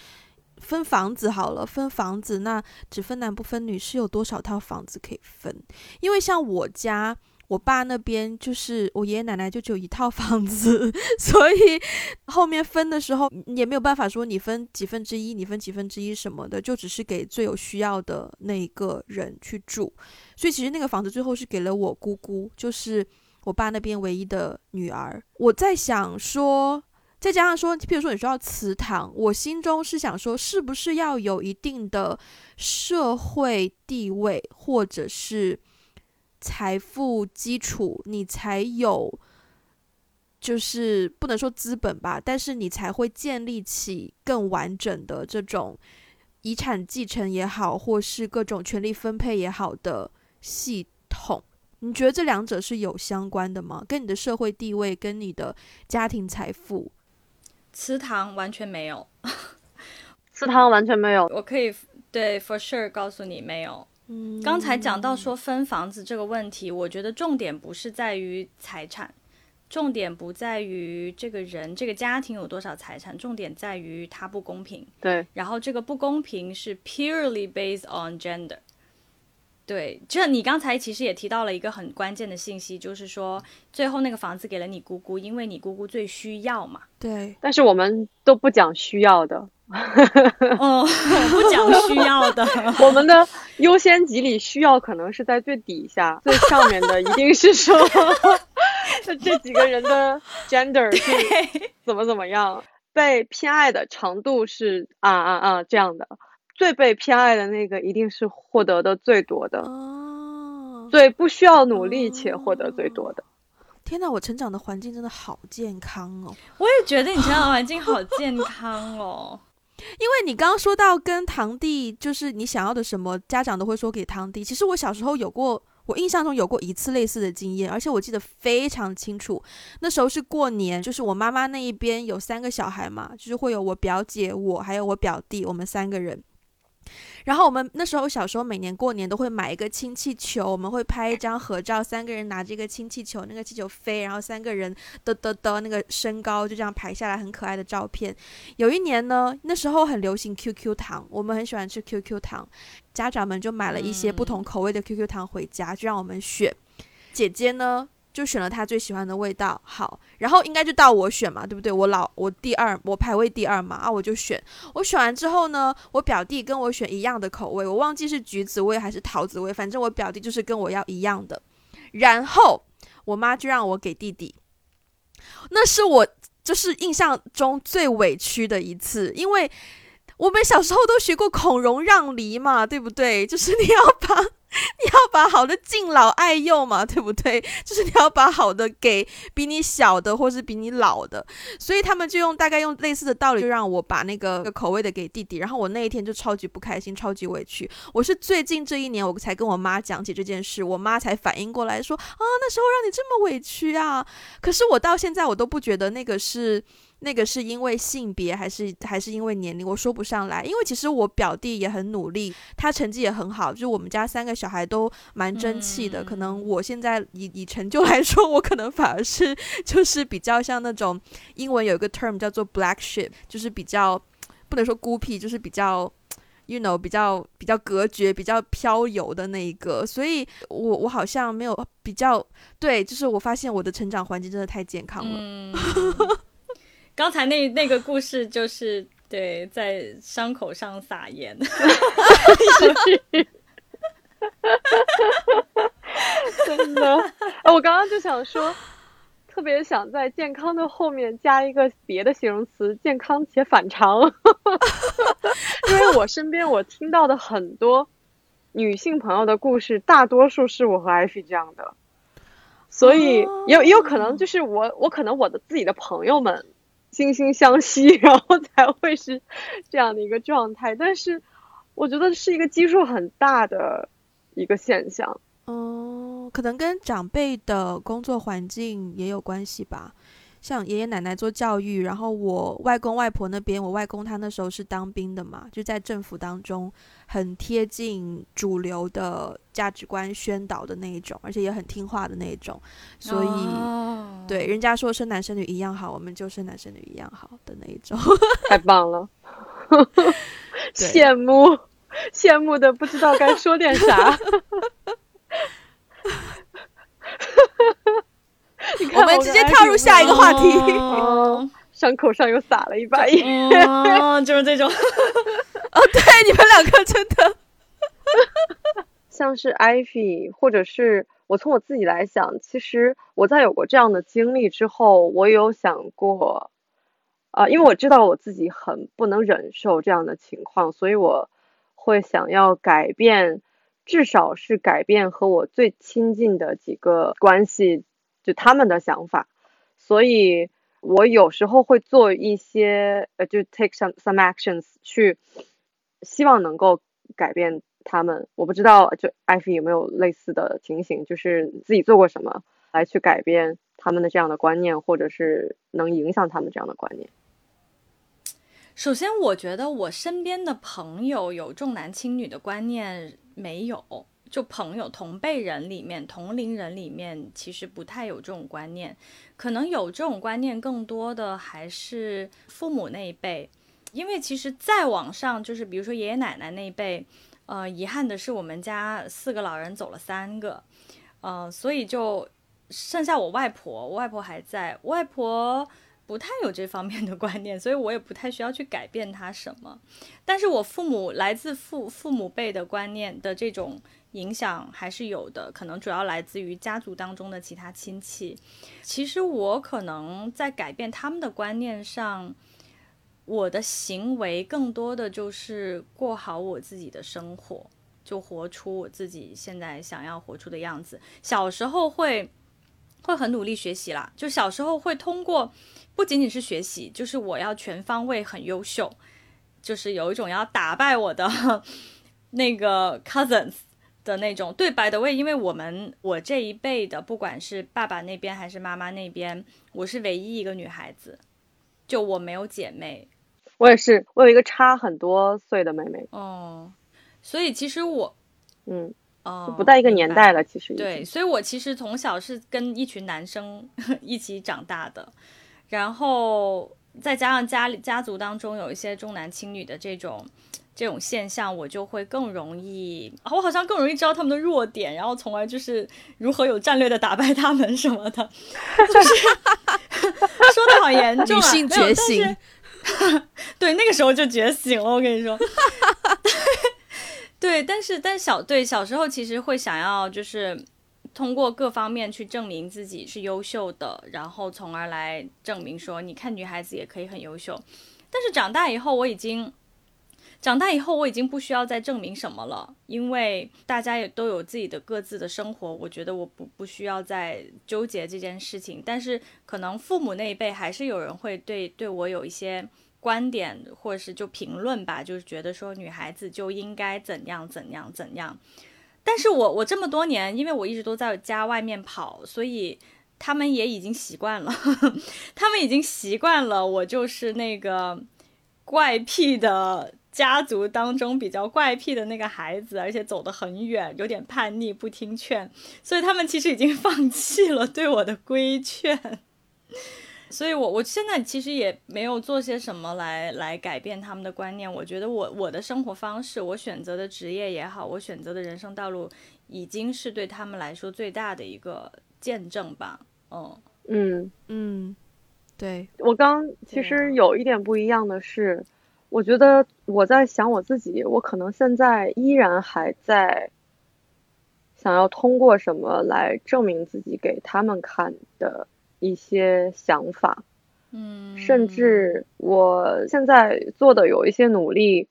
分房子好了，分房子那只分男不分女，是有多少套房子可以分？因为像我家。我爸那边就是我爷爷奶奶就只有一套房子，所以后面分的时候也没有办法说你分几分之一，你分几分之一什么的，就只是给最有需要的那一个人去住。所以其实那个房子最后是给了我姑姑，就是我爸那边唯一的女儿。我在想说，再加上说，譬如说你说要祠堂，我心中是想说，是不是要有一定的社会地位，或者是？财富基础，你才有，就是不能说资本吧，但是你才会建立起更完整的这种遗产继承也好，或是各种权利分配也好的系统。你觉得这两者是有相关的吗？跟你的社会地位，跟你的家庭财富？祠堂完全没有，祠堂完全没有。我可以对 for sure 告诉你没有。刚才讲到说分房子这个问题，我觉得重点不是在于财产，重点不在于这个人这个家庭有多少财产，重点在于它不公平。对，然后这个不公平是 purely based on gender。对，这你刚才其实也提到了一个很关键的信息，就是说最后那个房子给了你姑姑，因为你姑姑最需要嘛。对，但是我们都不讲需要的。哦，不讲需要的。我们的优先级里需要可能是在最底下，最上面的一定是说，这这几个人的 gender 是怎么怎么样，被偏爱的程度是啊啊啊这样的，最被偏爱的那个一定是获得的最多的，哦，最不需要努力且获得最多的。天呐，我成长的环境真的好健康哦。我也觉得你成长环境好健康哦。因为你刚刚说到跟堂弟，就是你想要的什么，家长都会说给堂弟。其实我小时候有过，我印象中有过一次类似的经验，而且我记得非常清楚。那时候是过年，就是我妈妈那一边有三个小孩嘛，就是会有我表姐、我还有我表弟，我们三个人。然后我们那时候小时候每年过年都会买一个氢气球，我们会拍一张合照，三个人拿着一个氢气球，那个气球飞，然后三个人的的的那个身高就这样排下来，很可爱的照片。有一年呢，那时候很流行 QQ 糖，我们很喜欢吃 QQ 糖，家长们就买了一些不同口味的 QQ 糖回家，就让我们选。姐姐呢？就选了他最喜欢的味道，好，然后应该就到我选嘛，对不对？我老我第二，我排位第二嘛，啊，我就选。我选完之后呢，我表弟跟我选一样的口味，我忘记是橘子味还是桃子味，反正我表弟就是跟我要一样的。然后我妈就让我给弟弟，那是我就是印象中最委屈的一次，因为我们小时候都学过孔融让梨嘛，对不对？就是你要把。你要把好的敬老爱幼嘛，对不对？就是你要把好的给比你小的或是比你老的，所以他们就用大概用类似的道理，就让我把那个口味的给弟弟。然后我那一天就超级不开心，超级委屈。我是最近这一年我才跟我妈讲起这件事，我妈才反应过来说啊，那时候让你这么委屈啊。可是我到现在我都不觉得那个是。那个是因为性别还是还是因为年龄，我说不上来。因为其实我表弟也很努力，他成绩也很好，就我们家三个小孩都蛮争气的。可能我现在以以成就来说，我可能反而是就是比较像那种英文有一个 term 叫做 black sheep，就是比较不能说孤僻，就是比较 you know 比较比较隔绝、比较飘游的那一个。所以我我好像没有比较对，就是我发现我的成长环境真的太健康了。刚才那那个故事就是对，在伤口上撒盐，真的。哎，我刚刚就想说，特别想在健康的后面加一个别的形容词，健康且反常。因为我身边我听到的很多女性朋友的故事，大多数是我和艾菲这样的，所以也也有可能就是我，我可能我的自己的朋友们。惺惺相惜，然后才会是这样的一个状态。但是，我觉得是一个基数很大的一个现象。哦，可能跟长辈的工作环境也有关系吧。像爷爷奶奶做教育，然后我外公外婆那边，我外公他那时候是当兵的嘛，就在政府当中很贴近主流的价值观宣导的那一种，而且也很听话的那一种，所以对人家说生男生女一样好，我们就生男生女一样好的那一种，太棒了，羡慕羡慕的不知道该说点啥。我们直接跳入下一个话题。伤口上又撒了一把盐，就是这种。哦，对，你们两个真的，像是 Ivy，或者是我从我自己来想，其实我在有过这样的经历之后，我有想过，啊，因为我知道我自己很不能忍受这样的情况，所以我会想要改变，至少是改变和我最亲近的几个关系。就他们的想法，所以我有时候会做一些呃，就 take some some actions 去希望能够改变他们。我不知道就艾菲有没有类似的情形，就是自己做过什么来去改变他们的这样的观念，或者是能影响他们这样的观念。首先，我觉得我身边的朋友有重男轻女的观念没有。就朋友、同辈人里面、同龄人里面，其实不太有这种观念。可能有这种观念更多的还是父母那一辈，因为其实再往上，就是比如说爷爷奶奶那一辈，呃，遗憾的是我们家四个老人走了三个，呃，所以就剩下我外婆，我外婆还在，外婆不太有这方面的观念，所以我也不太需要去改变他什么。但是我父母来自父父母辈的观念的这种影响还是有的，可能主要来自于家族当中的其他亲戚。其实我可能在改变他们的观念上，我的行为更多的就是过好我自己的生活，就活出我自己现在想要活出的样子。小时候会会很努力学习啦，就小时候会通过。不仅仅是学习，就是我要全方位很优秀，就是有一种要打败我的 那个 cousins 的那种。对，by the way，因为我们我这一辈的，不管是爸爸那边还是妈妈那边，我是唯一一个女孩子，就我没有姐妹。我也是，我有一个差很多岁的妹妹。哦，所以其实我，嗯，哦，不在一个年代了，其实。对，所以我其实从小是跟一群男生 一起长大的。然后再加上家里家族当中有一些重男轻女的这种这种现象，我就会更容易，我好像更容易知道他们的弱点，然后从而就是如何有战略的打败他们什么的，就是说的好严重啊，女性觉醒，对，那个时候就觉醒了，我跟你说，对，但是但小对小时候其实会想要就是。通过各方面去证明自己是优秀的，然后从而来证明说，你看女孩子也可以很优秀。但是长大以后，我已经长大以后，我已经不需要再证明什么了，因为大家也都有自己的各自的生活。我觉得我不不需要再纠结这件事情。但是可能父母那一辈还是有人会对对我有一些观点，或者是就评论吧，就是觉得说女孩子就应该怎样怎样怎样。但是我我这么多年，因为我一直都在家外面跑，所以他们也已经习惯了，他们已经习惯了我就是那个怪癖的家族当中比较怪癖的那个孩子，而且走得很远，有点叛逆，不听劝，所以他们其实已经放弃了对我的规劝。所以，我我现在其实也没有做些什么来来改变他们的观念。我觉得我我的生活方式，我选择的职业也好，我选择的人生道路，已经是对他们来说最大的一个见证吧。嗯嗯嗯，对我刚其实有一点不一样的是，我觉得我在想我自己，我可能现在依然还在想要通过什么来证明自己给他们看的。一些想法，嗯，甚至我现在做的有一些努力，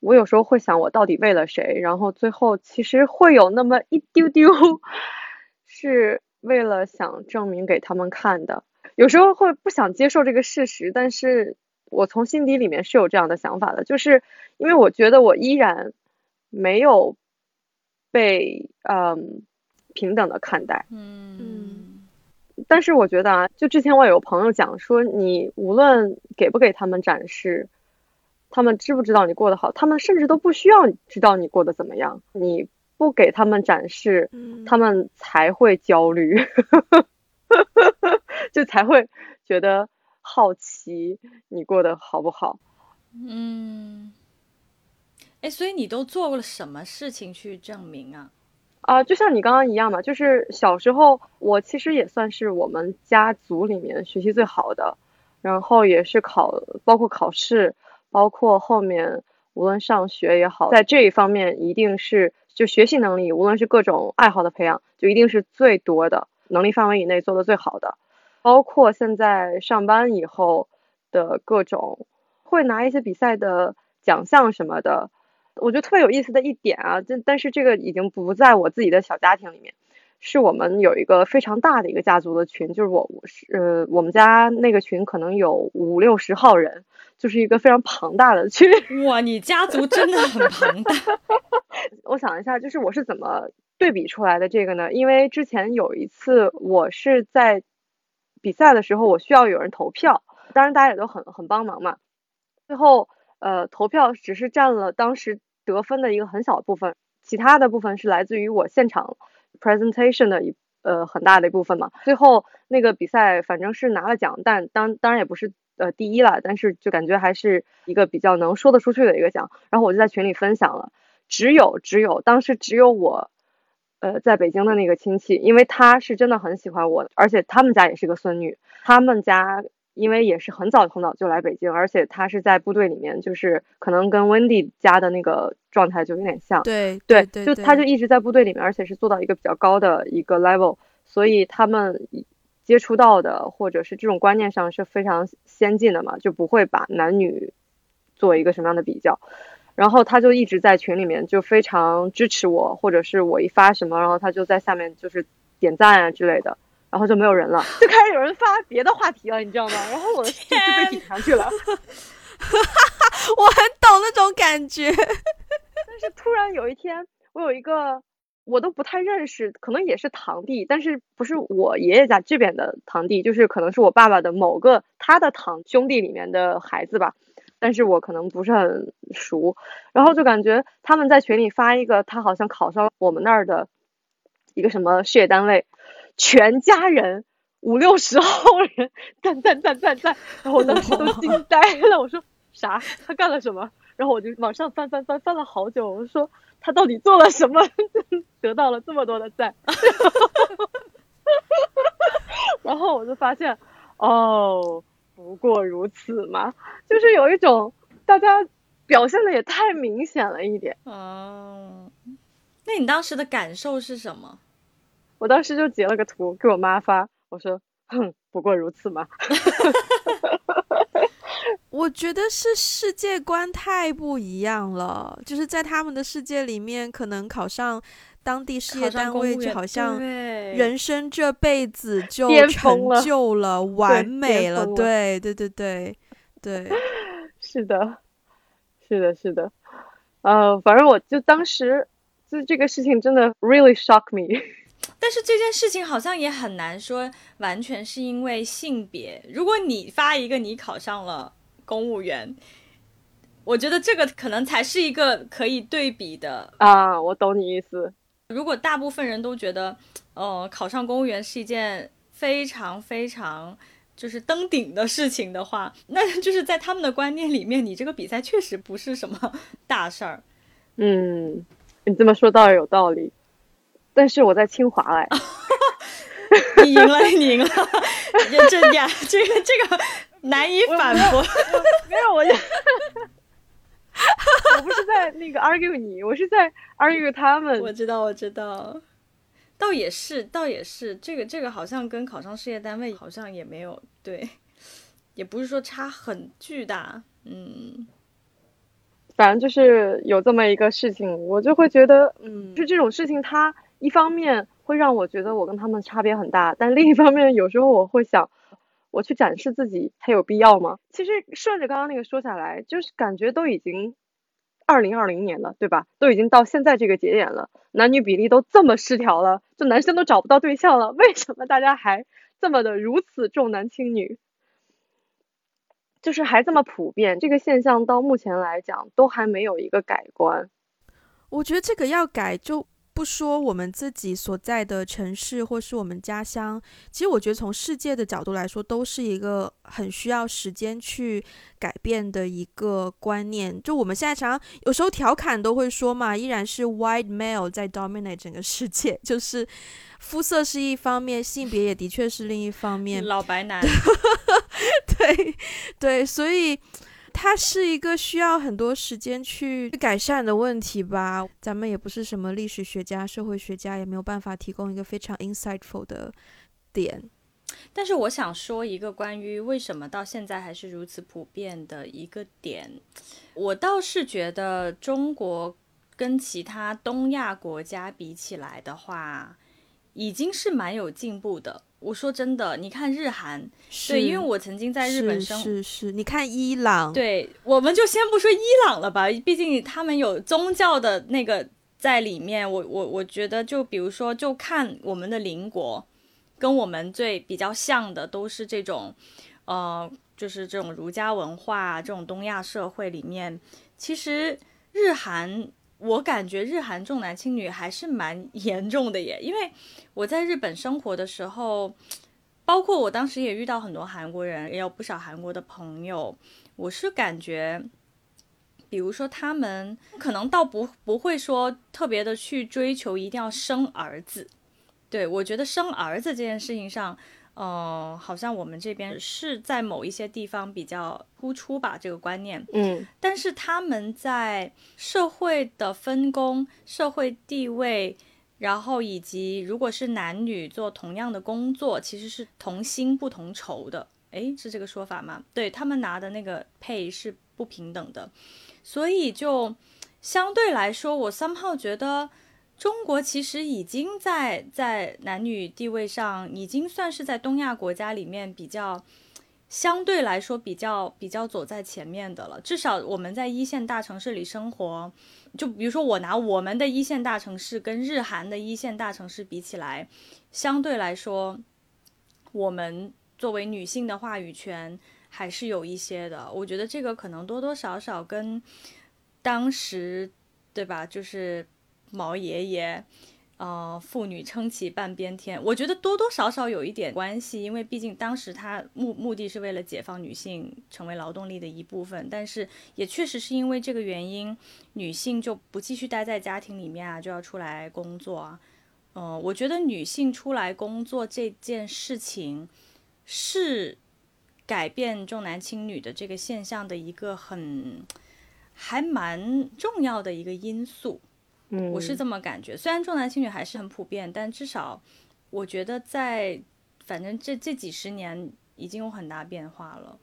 我有时候会想，我到底为了谁？然后最后其实会有那么一丢丢，是为了想证明给他们看的。有时候会不想接受这个事实，但是我从心底里面是有这样的想法的，就是因为我觉得我依然没有被嗯平等的看待，嗯。但是我觉得啊，就之前我有朋友讲说，你无论给不给他们展示，他们知不知道你过得好，他们甚至都不需要知道你过得怎么样。你不给他们展示，他们才会焦虑，就才会觉得好奇你过得好不好。嗯，哎，所以你都做过了什么事情去证明啊？啊，就像你刚刚一样嘛，就是小时候我其实也算是我们家族里面学习最好的，然后也是考，包括考试，包括后面无论上学也好，在这一方面一定是就学习能力，无论是各种爱好的培养，就一定是最多的，能力范围以内做的最好的，包括现在上班以后的各种会拿一些比赛的奖项什么的。我觉得特别有意思的一点啊，但但是这个已经不在我自己的小家庭里面，是我们有一个非常大的一个家族的群，就是我我是呃我们家那个群可能有五六十号人，就是一个非常庞大的群。哇，你家族真的很庞大。我想一下，就是我是怎么对比出来的这个呢？因为之前有一次我是在比赛的时候，我需要有人投票，当然大家也都很很帮忙嘛，最后。呃，投票只是占了当时得分的一个很小的部分，其他的部分是来自于我现场 presentation 的一呃很大的一部分嘛。最后那个比赛反正是拿了奖，但当当然也不是呃第一了，但是就感觉还是一个比较能说得出去的一个奖。然后我就在群里分享了，只有只有当时只有我呃在北京的那个亲戚，因为他是真的很喜欢我，而且他们家也是个孙女，他们家。因为也是很早很早就来北京，而且他是在部队里面，就是可能跟 Wendy 家的那个状态就有点像。对对，对，就他就一直在部队里面，而且是做到一个比较高的一个 level，所以他们接触到的或者是这种观念上是非常先进的嘛，就不会把男女做一个什么样的比较。然后他就一直在群里面就非常支持我，或者是我一发什么，然后他就在下面就是点赞啊之类的，然后就没有人了，就开始有人发别的话题了，你知道吗？然后我就就被顶上去了。我很懂那种感觉。但是突然有一天，我有一个我都不太认识，可能也是堂弟，但是不是我爷爷家这边的堂弟，就是可能是我爸爸的某个他的堂兄弟里面的孩子吧。但是我可能不是很熟，然后就感觉他们在群里发一个，他好像考上了我们那儿的一个什么事业单位，全家人五六十号人赞赞赞赞赞，然后我当时都惊呆了，我说啥？他干了什么？然后我就往上翻翻翻翻了好久，我说他到底做了什么，得到了这么多的赞？然后我就发现，哦。不过如此嘛，就是有一种大家表现的也太明显了一点。哦，那你当时的感受是什么？我当时就截了个图给我妈发，我说：“哼，不过如此嘛。”我觉得是世界观太不一样了，就是在他们的世界里面，可能考上。当地事业单位就好像人生这辈子 就成就了，完美了，对对对对对，是的，是的，是的，呃，反正我就当时就这个事情真的 really shock me，但是这件事情好像也很难说完全是因为性别。如果你发一个你考上了公务员，我觉得这个可能才是一个可以对比的啊，我懂你意思。如果大部分人都觉得，呃，考上公务员是一件非常非常就是登顶的事情的话，那 就是在他们的观念里面，你这个比赛确实不是什么大事儿。嗯，你这么说倒是有道理。但是我在清华哎，你赢了，你赢了，这呀，这个这个难以反驳。没有我。我不是在那个 argue 你，我是在 argue 他们。我知道，我知道，倒也是，倒也是，这个这个好像跟考上事业单位好像也没有对，也不是说差很巨大，嗯，反正就是有这么一个事情，我就会觉得，嗯，就这种事情，它一方面会让我觉得我跟他们差别很大，但另一方面，有时候我会想。我去展示自己，还有必要吗？其实顺着刚刚那个说下来，就是感觉都已经二零二零年了，对吧？都已经到现在这个节点了，男女比例都这么失调了，就男生都找不到对象了，为什么大家还这么的如此重男轻女？就是还这么普遍，这个现象到目前来讲都还没有一个改观。我觉得这个要改就。不说我们自己所在的城市或是我们家乡，其实我觉得从世界的角度来说，都是一个很需要时间去改变的一个观念。就我们现在常常有时候调侃都会说嘛，依然是 white male 在 dominate 整个世界，就是肤色是一方面，性别也的确是另一方面，老白男，对对，所以。它是一个需要很多时间去改善的问题吧。咱们也不是什么历史学家、社会学家，也没有办法提供一个非常 insightful 的点。但是我想说一个关于为什么到现在还是如此普遍的一个点，我倒是觉得中国跟其他东亚国家比起来的话，已经是蛮有进步的。我说真的，你看日韩，对，因为我曾经在日本生，是是，你看伊朗，对，我们就先不说伊朗了吧，毕竟他们有宗教的那个在里面。我我我觉得，就比如说，就看我们的邻国，跟我们最比较像的，都是这种，呃，就是这种儒家文化，这种东亚社会里面，其实日韩。我感觉日韩重男轻女还是蛮 严重的耶，因为我在日本生活的时候，包括我当时也遇到很多韩国人，也有不少韩国的朋友，我是感觉，比如说他们可能倒不不会说特别的去追求一定要生儿子，对我觉得生儿子这件事情上，呃，好像我们这边是在某一些地方比较突出吧，这个观念。嗯但是他们在社会的分工、社会地位，然后以及如果是男女做同样的工作，其实是同薪不同酬的。诶，是这个说法吗？对他们拿的那个配是不平等的，所以就相对来说，我 somehow 觉得中国其实已经在在男女地位上，已经算是在东亚国家里面比较。相对来说比较比较走在前面的了，至少我们在一线大城市里生活，就比如说我拿我们的一线大城市跟日韩的一线大城市比起来，相对来说，我们作为女性的话语权还是有一些的。我觉得这个可能多多少少跟当时，对吧？就是毛爷爷。呃，妇女撑起半边天，我觉得多多少少有一点关系，因为毕竟当时他目目的是为了解放女性，成为劳动力的一部分，但是也确实是因为这个原因，女性就不继续待在家庭里面啊，就要出来工作啊。嗯、我觉得女性出来工作这件事情是改变重男轻女的这个现象的一个很还蛮重要的一个因素。我是这么感觉。虽然重男轻女还是很普遍，但至少我觉得在反正这这几十年已经有很大变化了。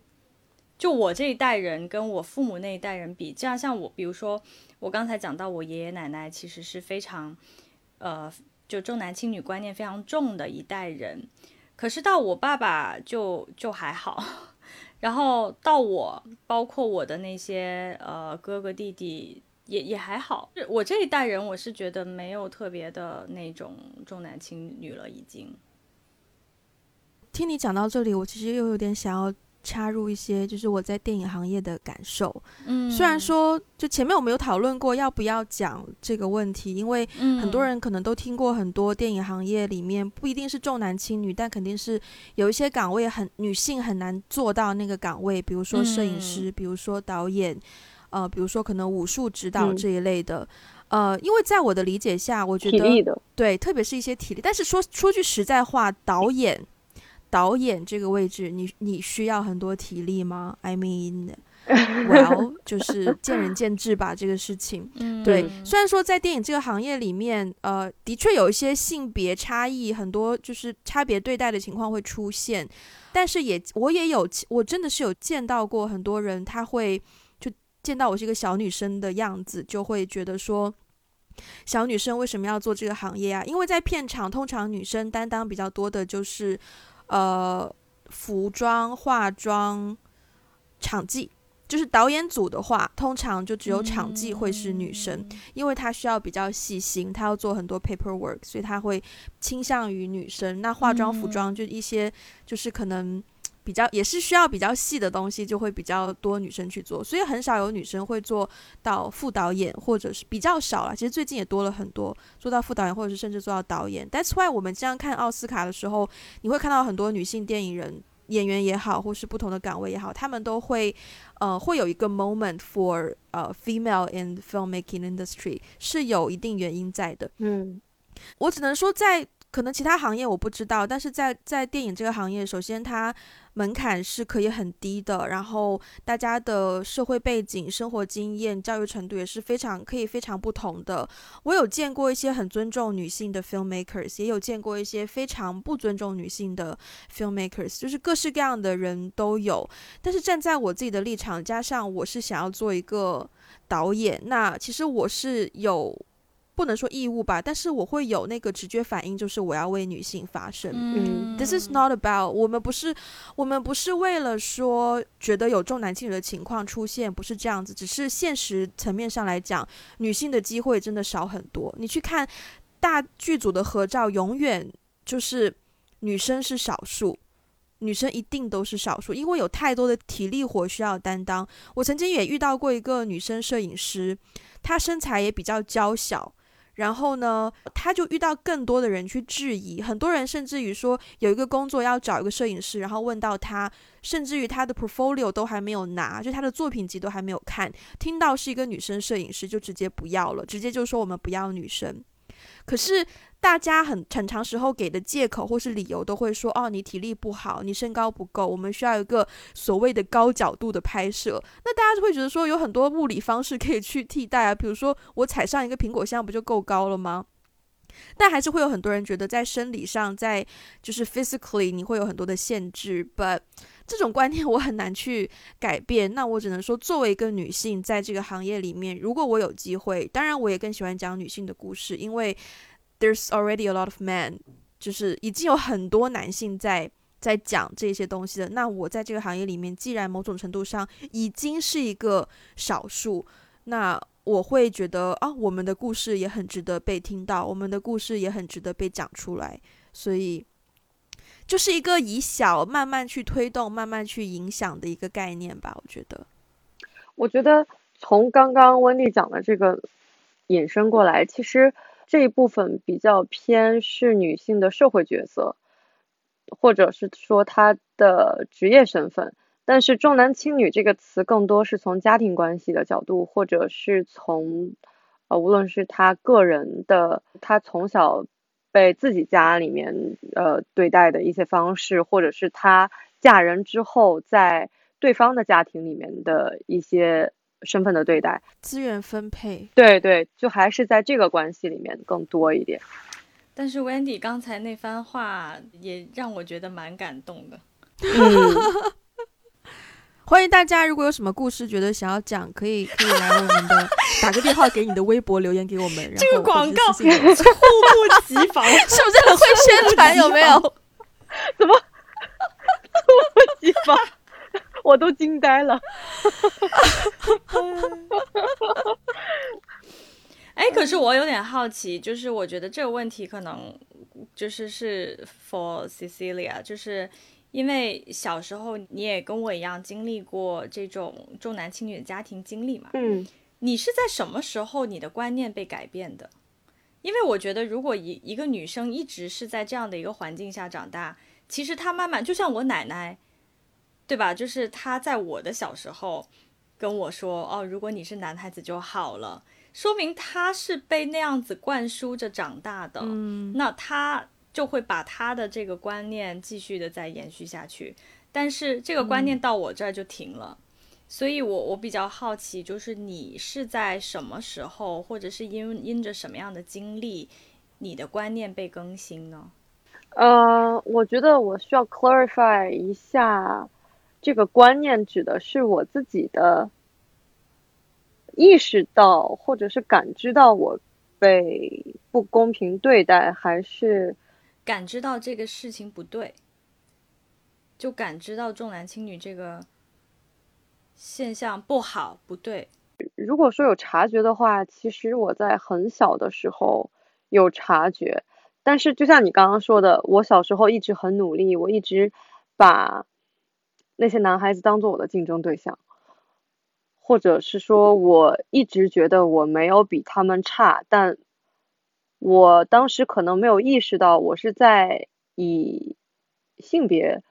就我这一代人跟我父母那一代人比，这样像我，比如说我刚才讲到我爷爷奶奶其实是非常，呃，就重男轻女观念非常重的一代人。可是到我爸爸就就还好，然后到我，包括我的那些呃哥哥弟弟。也也还好，我这一代人，我是觉得没有特别的那种重男轻女了，已经。听你讲到这里，我其实又有点想要插入一些，就是我在电影行业的感受。嗯，虽然说，就前面我们有讨论过要不要讲这个问题，因为很多人可能都听过很多电影行业里面不一定是重男轻女，但肯定是有一些岗位很女性很难做到那个岗位，比如说摄影师，比如说导演，呃，比如说可能武术指导嗯这一类的。呃，因为在我的理解下，我觉得对，特别是一些体力。但是说说句实在话，导演导演这个位置，你你需要很多体力吗？I mean。well，就是见仁见智吧，这个事情。嗯对，虽然说在电影这个行业里面，呃，的确有一些性别差异，很多就是差别对待的情况会出现，但是也我也有，我真的是有见到过很多人，他会就见到我是一个小女生的样子，就会觉得说。小女生为什么要做这个行业啊？因为在片场，通常女生担当比较多的就是，呃，服装、化妆、场记。就是导演组的话，通常就只有场记会是女生，因为她需要比较细心，她要做很多 paperwork，所以她会倾向于女生。那化妆、服装就一些就是可能比较也是需要比较细的东西，就会比较多女生去做，所以很少有女生会做到副导演，或者是比较少了。其实最近也多了很多做到副导演，或者是甚至做到导演。That's why 我们经常看奥斯卡的时候，你会看到很多女性电影人。演员也好，或是不同的岗位也好，他们都会，呃，会有一个 moment for 呃 female in filmmaking industry 是有一定原因在的。嗯我只能说在。可能其他行业我不知道，但是在在电影这个行业，首先它门槛是可以很低的，然后大家的社会背景、生活经验、教育程度也是非常可以非常不同的。我有见过一些很尊重女性的 filmmakers，也有见过一些非常不尊重女性的 filmmakers，就是各式各样的人都有。但是站在我自己的立场，加上我是想要做一个导演，那其实我是有。不能说义务吧，但是我会有那个直觉反应，就是我要为女性发声。嗯 This is not about 我们不是我们不是为了说觉得有重男轻女的情况出现，不是这样子，只是现实层面上来讲，女性的机会真的少很多。你去看大剧组的合照，永远就是女生是少数。女生一定都是少数，因为有太多的体力活需要担当。我曾经也遇到过一个女生摄影师，她身材也比较娇小，然后呢，他就遇到更多的人去质疑，很多人甚至于说有一个工作要找一个摄影师，然后问到他，甚至于他的 portfolio 都还没有拿，就他的作品集都还没有看，听到是一个女生摄影师就直接不要了，直接就说我们不要女生。可是大家很很长时候给的借口或是理由都会说，哦，你体力不好，你身高不够，我们需要一个所谓的高角度的拍摄。那大家就会觉得说，有很多物理方式可以去替代啊，比如说我踩上一个苹果箱不就够高了吗？但还是会有很多人觉得，在生理上，在就是 physically，你会有很多的限制。But 这种观念 我很难去改变。那我只能说，作为一个女性，在这个行业里面，如果我有机会，当然我也更喜欢讲女性的故事，因为 there's already a lot of men，就是已经有很多男性在在讲这些东西了。那我在这个行业里面，既然某种程度上已经是一个少数，那我会觉得啊，我们的故事也很值得被听到，我们的故事也很值得被讲出来，所以就是一个以小慢慢去推动、慢慢去影响的一个概念吧。我觉得，我觉得从刚刚温蒂讲的这个引申过来，其实这一部分比较偏是女性的社会角色，或者是说她的职业身份。但是重男轻女这个词更多是从家庭关系的角度，或者是从，呃，无论是他个人的，他从小被自己家里面呃对待的一些方式，或者是他嫁人之后在对方的家庭里面的一些身份的对待，资源分配，对对，就还是在这个关系里面更多一点。但是 Wendy 刚才那番话也让我觉得蛮感动的。嗯。欢迎大家，如果有什么故事觉得想要讲，可以可以来我们的 打个电话给你的微博留言给我们。这个广告 猝不及防，是不是很会宣传？有没有？怎么猝不及防？我都惊呆了。哎，可是我有点好奇，就是我觉得这个问题可能就是是 for Cecilia，就是。因为小时候你也跟我一样经历过这种重男轻女的家庭经历嘛，嗯，你是在什么时候你的观念被改变的？因为我觉得如果一一个女生一直是在这样的一个环境下长大，其实她慢慢就像我奶奶，对吧？就是她在我的小时候跟我说，哦，如果你是男孩子就好了，说明她是被那样子灌输着长大的，嗯，那她。就会把他的这个观念继续的再延续下去，但是这个观念到我这儿就停了，所以我我比较好奇，就是你是在什么时候，或者是因因着什么样的经历，你的观念被更新呢？呃，我觉得我需要 clarify 一下，这个观念指的是我自己的意识到或者是感知到我被不公平对待，还是？感知到这个事情不对，就感知到重男轻女这个现象不好不对。如果说有察觉的话，其实我在很小的时候有察觉，但是就像你刚刚说的，我小时候一直很努力，我一直把那些男孩子当做我的竞争对象，或者是说我一直觉得我没有比他们差，但。我当时可能没有意识到，我是在以性别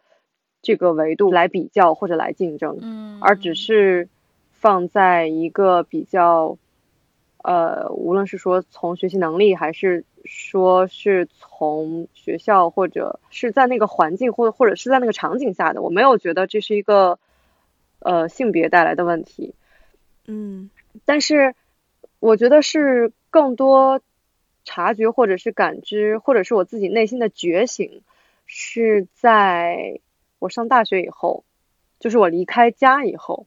这个维度来比较或者来竞争，嗯，而只是放在一个比较，呃，无论是说从学习能力，还是说是从学校，或者是在那个环境，或或者是在那个场景下的，我没有觉得这是一个呃性别带来的问题，嗯，但是我觉得是更多。察觉或者是感知，或者是我自己内心的觉醒，是在我上大学以后，就是我离开家以后。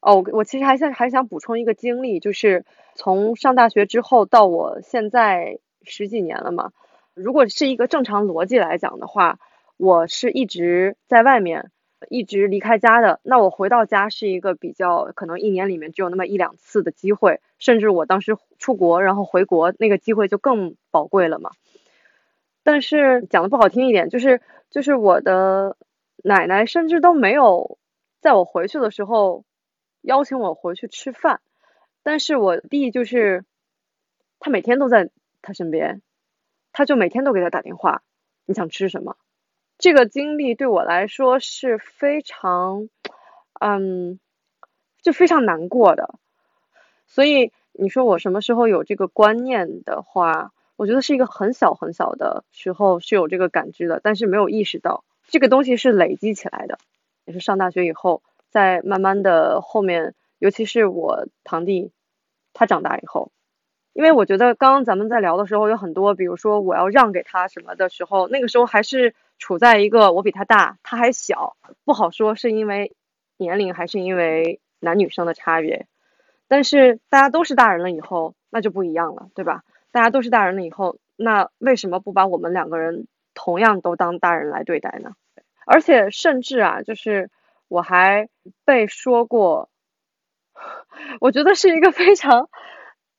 哦，我其实还想还想补充一个经历，就是从上大学之后到我现在十几年了嘛。如果是一个正常逻辑来讲的话，我是一直在外面。一直离开家的，那我回到家是一个比较可能一年里面只有那么一两次的机会，甚至我当时出国然后回国那个机会就更宝贵了嘛。但是讲的不好听一点，就是就是我的奶奶甚至都没有在我回去的时候邀请我回去吃饭，但是我弟就是他每天都在他身边，他就每天都给他打电话，你想吃什么？这个经历对我来说是非常，嗯，就非常难过的。所以你说我什么时候有这个观念的话，我觉得是一个很小很小的时候是有这个感知的，但是没有意识到这个东西是累积起来的，也是上大学以后，在慢慢的后面，尤其是我堂弟他长大以后，因为我觉得刚刚咱们在聊的时候有很多，比如说我要让给他什么的时候，那个时候还是处在一个我比他大，他还小，不好说是因为年龄还是因为男女生的差别。但是大家都是大人了以后，那就不一样了，对吧？大家都是大人了以后，那为什么不把我们两个人同样都当大人来对待呢？而且甚至啊，就是我还被说过，我觉得是一个非常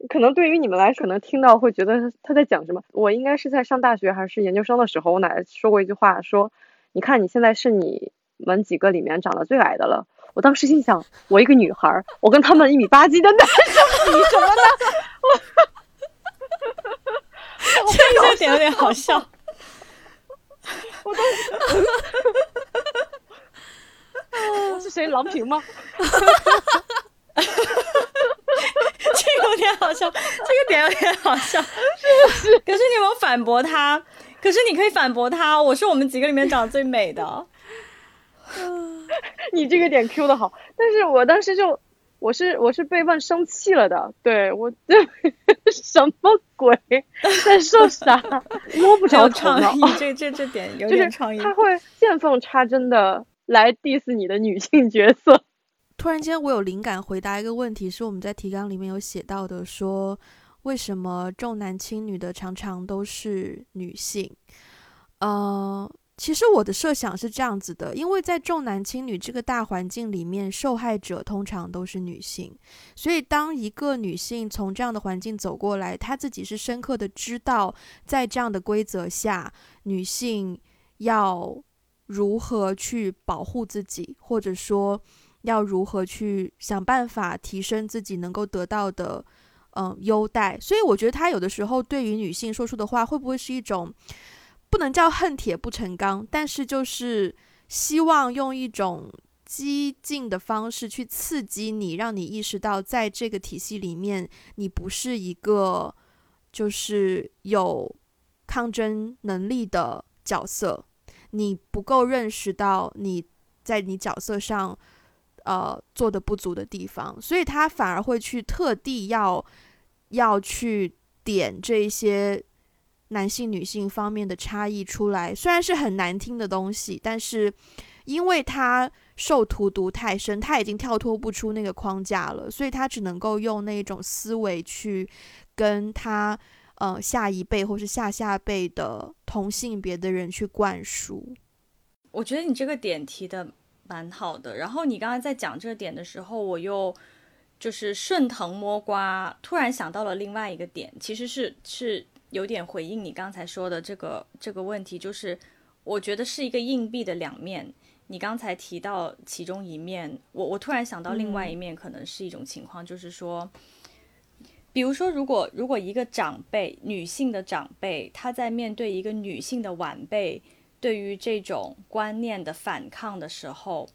可能对于你们来说，可能听到会觉得他在讲什么。我应该是在上大学还是研究生的时候，我奶奶说过一句话，说：“你看你现在是你们几个里面长得最矮的了。”我当时心想，我一个女孩儿，我跟他们一米八几的男生比什么呢？这个点有点好笑。我当时，我是谁？郎平吗？这个有点好笑，这个点有点好笑。是不是。可是你有没有反驳他？可是你可以反驳他，我是我们几个里面长得最美的。你这个点 Q 的好，但是我当时就，我是我是被问生气了的，对我 什么鬼在说啥，摸不着头脑。这这这点有点创意，他会见缝插针的来 diss 你的女性角色。突然间，我有灵感回答一个问题，是我们在提纲里面有写到的，说为什么重男轻女的常常都是女性？呃。其实我的设想是这样子的，因为在重男轻女这个大环境里面，受害者通常都是女性，所以当一个女性从这样的环境走过来，她自己是深刻的知道，在这样的规则下，女性要如何去保护自己，或者说要如何去想办法提升自己能够得到的嗯优待，所以我觉得他有的时候对于女性说出的话，会不会是一种？不能叫恨铁不成钢，但是就是希望用一种激进的方式去刺激你，让你意识到，在这个体系里面，你不是一个就是有抗争能力的角色，你不够认识到你在你角色上呃做的不足的地方，所以他反而会去特地要要去点这些。男性、女性方面的差异出来，虽然是很难听的东西，但是因为他受荼毒太深，他已经跳脱不出那个框架了，所以他只能够用那种思维去跟他呃下一辈或是下下辈的同性别的人去灌输。我觉得你这个点提的蛮好的，然后你刚才在讲这个点的时候，我又就是顺藤摸瓜，突然想到了另外一个点，其实是是。有点回应你刚才说的这个这个问题，就是我觉得是一个硬币的两面。你刚才提到其中一面，我我突然想到另外一面，可能是一种情况，就是说，比如说，如果如果一个长辈，女性的长辈，她在面对一个女性的晚辈，对于这种观念的反抗的时候，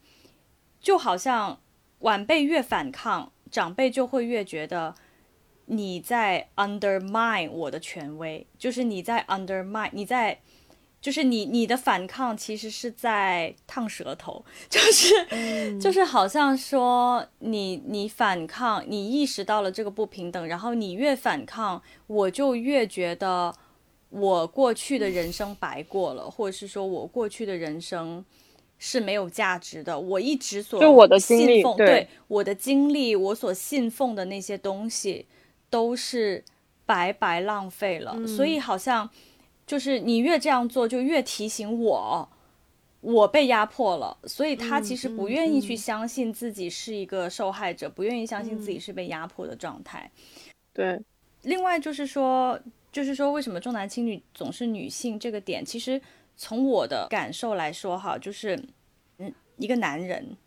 就好像晚辈越反抗，长辈就会越觉得。你在 undermine 我的权威，就是你在 undermine，你在，就是你你的反抗其实是在烫舌头，就是就是好像说你你反抗，你意识到了这个不平等，然后你越反抗，我就越觉得我过去的人生白过了，或者是说我过去的人生是没有价值的，我一直所就我的信奉，对我的经历，我所信奉的那些东西。都是白白浪费了，所以好像就是你越这样做，就越提醒我，我被压迫了。所以他其实不愿意去相信自己是一个受害者，不愿意相信自己是被压迫的状态。对，另外就是说，就是说为什么重男轻女总是女性这个点，其实从我的感受来说，哈，就是嗯，一个男人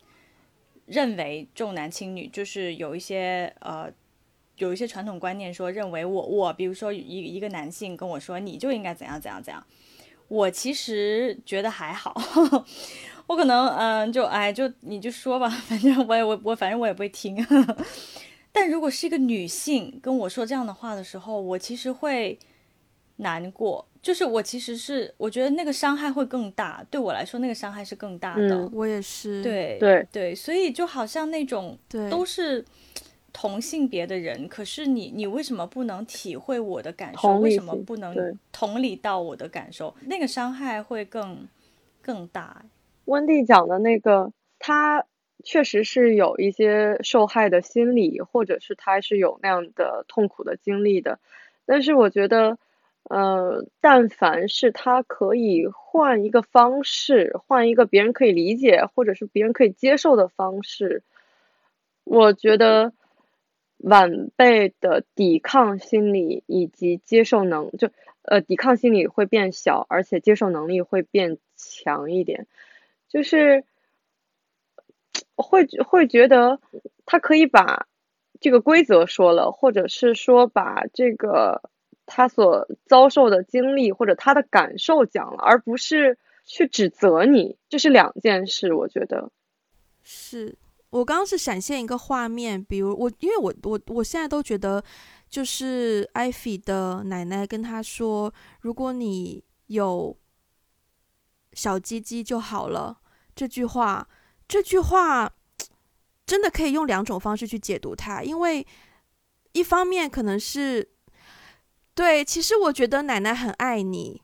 认为重男轻女，就是有一些呃。有一些传统观念说，认为我我，比如说一一个男性跟我说，你就应该怎样怎样怎样。我其实觉得还好，我可能嗯，就哎，就你就说吧，反正我也我我反正我也不会听。但如果是一个女性跟我说这样的话的时候，我其实会难过。就是我其实是我觉得那个伤害会更大，对我来说那个伤害是更大的。嗯我也是，对对对，所以就好像那种对都是同性别的人，可是你你为什么不能体会我的感受？为什么不能同理到我的感受？那个伤害会更更大。温蒂讲的那个，他确实是有一些受害的心理，或者是他是有那样的痛苦的经历的。但是我觉得，呃，但凡是他可以换一个方式，换一个别人可以理解，或者是别人可以接受的方式，我觉得晚辈的抵抗心理以及接受能就呃抵抗心理会变小，而且接受能力会变强一点。就是会会觉得他可以把这个规则说了，或者是说把这个他所遭受的经历或者他的感受讲了，而不是去指责你，这是两件事。我觉得，是我刚刚是闪现一个画面，比如我，因为我我我现在都觉得，就是艾菲的奶奶跟他说，如果你有小鸡鸡就好了，这句话，这句话真的可以用两种方式去解读它，因为一方面可能是对，其实我觉得奶奶很爱你。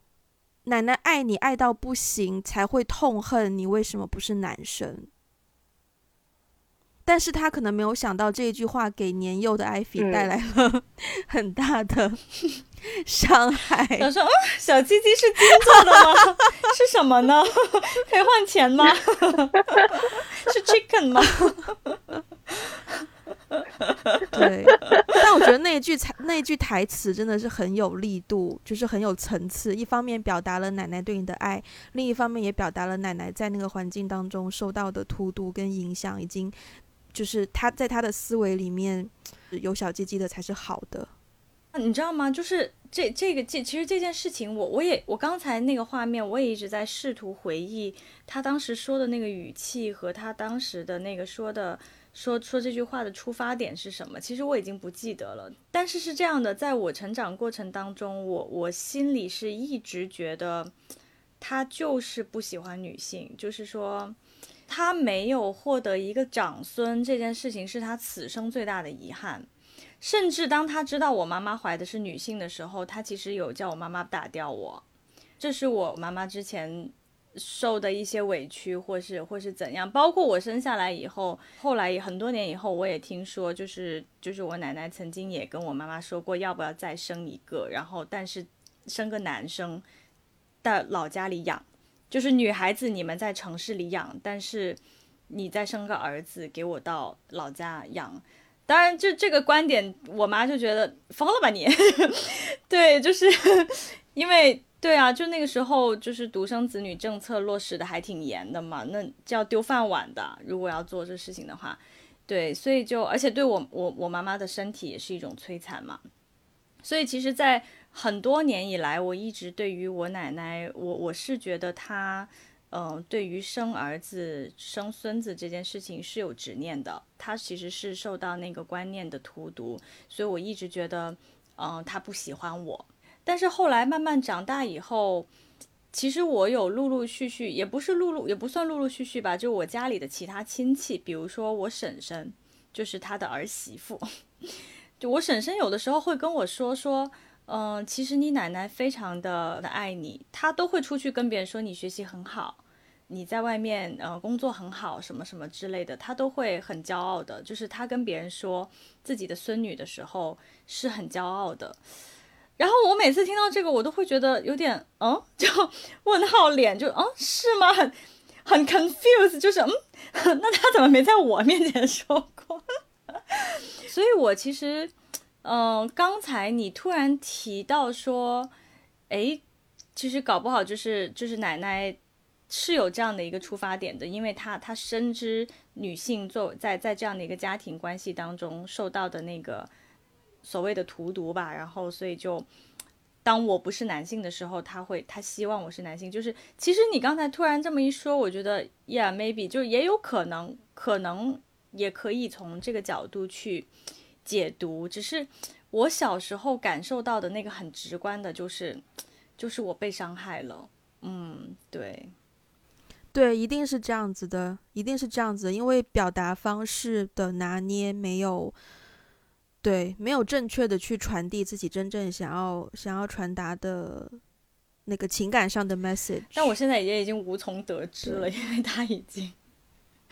奶奶爱你爱到不行，才会痛恨你为什么不是男生。但是他可能没有想到这一句话给年幼的艾菲嗯带来了 很大的 伤害。想说，嗯，小鸡鸡是金做的吗？是什么呢？可以换钱吗？是 chicken 吗？对，但我觉得那一句台那一句台词真的是很有力度，就是很有层次。一方面表达了奶奶对你的爱，另一方面也表达了奶奶在那个环境当中受到的荼毒跟影响，已经就是她在她的思维里面有小鸡鸡的才是好的。你知道吗？就是这这个这其实这件事情我，我也我刚才那个画面，我也一直在试图回忆他当时说的那个语气和他当时的那个说的说说这句话的出发点是什么。其实我已经不记得了，但是是这样的，在我成长过程当中，我我心里是一直觉得他就是不喜欢女性，就是说。他没有获得一个长孙这件事情是他此生最大的遗憾。甚至当他知道我妈妈怀的是女性的时候，他其实有叫我妈妈打掉我。这是我妈妈之前受的一些委屈，或是或是怎样。包括我生下来以后，后来很多年以后，我也听说，就是就是我奶奶曾经也跟我妈妈说过，要不要再生一个，然后但是生个男生，在老家里养，就是女孩子你们在城市里养，但是你再生个儿子给我到老家养。当然，就这个观点，我妈就觉得疯了吧你？对，就是 因为对啊，就那个时候就是独生子女政策落实的还挺严的嘛，那就要丢饭碗的。如果要做这事情的话，对，所以就而且对我我我妈妈的身体也是一种摧残嘛。所以其实，在很多年以来，我一直对于我奶奶，我我是觉得她。嗯，对于生儿子、生孙子这件事情是有执念的，他其实是受到那个观念的荼毒，所以我一直觉得，嗯，他不喜欢我。但是后来慢慢长大以后，其实我有陆陆续续，也不是陆陆，也不算陆陆续续吧，就我家里的其他亲戚，比如说我婶婶，就是他的儿媳妇，就我婶婶有的时候会跟我说说。嗯，其实你奶奶非常的爱你，她都会出去跟别人说你学习很好，你在外面呃工作很好，什么什么之类的，她都会很骄傲的。就是她跟别人说自己的孙女的时候是很骄傲的。然后我每次听到这个，我都会觉得有点嗯，就问号脸，就嗯是吗？很很 confuse，就是嗯，那他怎么没在我面前说过？所以我其实。嗯，刚才你突然提到说，哎，其实搞不好就是就是奶奶是有这样的一个出发点的，因为她她深知女性做在在这样的一个家庭关系当中受到的那个所谓的荼毒吧，然后所以就当我不是男性的时候，他会他希望我是男性，就是其实你刚才突然这么一说，我觉得 yeah maybe 就也有可能，可能也可以从这个角度去。解读，只是我小时候感受到的那个很直观的，就是就是我被伤害了。嗯，对，对，一定是这样子的，一定是这样子，因为表达方式的拿捏没有，对，没有正确的去传递自己真正想要想要传达的那个情感上的 message。但我现在也已经无从得知了，因为他已经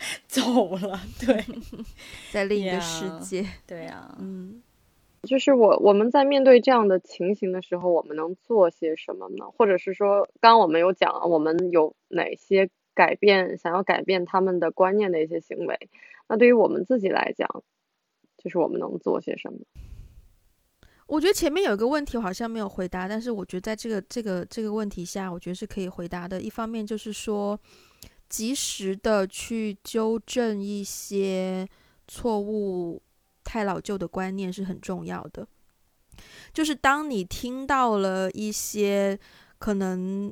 走了。对，在另一个世界。对啊，嗯。就是我我们在面对这样的情形的时候，我们能做些什么呢？或者是说，刚刚我们有讲，我们有哪些改变，想要改变他们的观念的一些行为？那对于我们自己来讲，就是我们能做些什么？我觉得前面有一个问题我好像没有回答，但是我觉得在这个这个这个问题下，我觉得是可以回答的。一方面就是说，及时的去纠正一些错误。太老旧的观念是很重要的，就是当你听到了一些可能，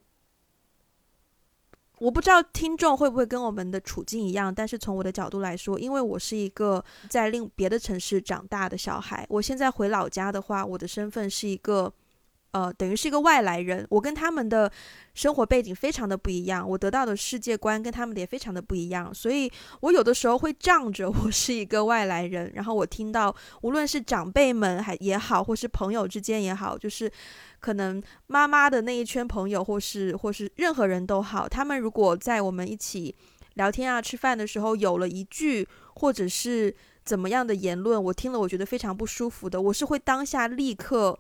我不知道听众会不会跟我们的处境一样，但是从我的角度来说，因为我是一个在另别的城市长大的小孩，我现在回老家的话，我的身份是一个。呃，等于是一个外来人，我跟他们的生活背景非常的不一样，我得到的世界观跟他们的也非常的不一样，所以我有的时候会仗着我是一个外来人，然后我听到无论是长辈们还也好，或是朋友之间也好，就是可能妈妈的那一圈朋友，或是或是任何人都好，他们如果在我们一起聊天啊、吃饭的时候有了一句或者是怎么样的言论，我听了我觉得非常不舒服的，我是会当下立刻。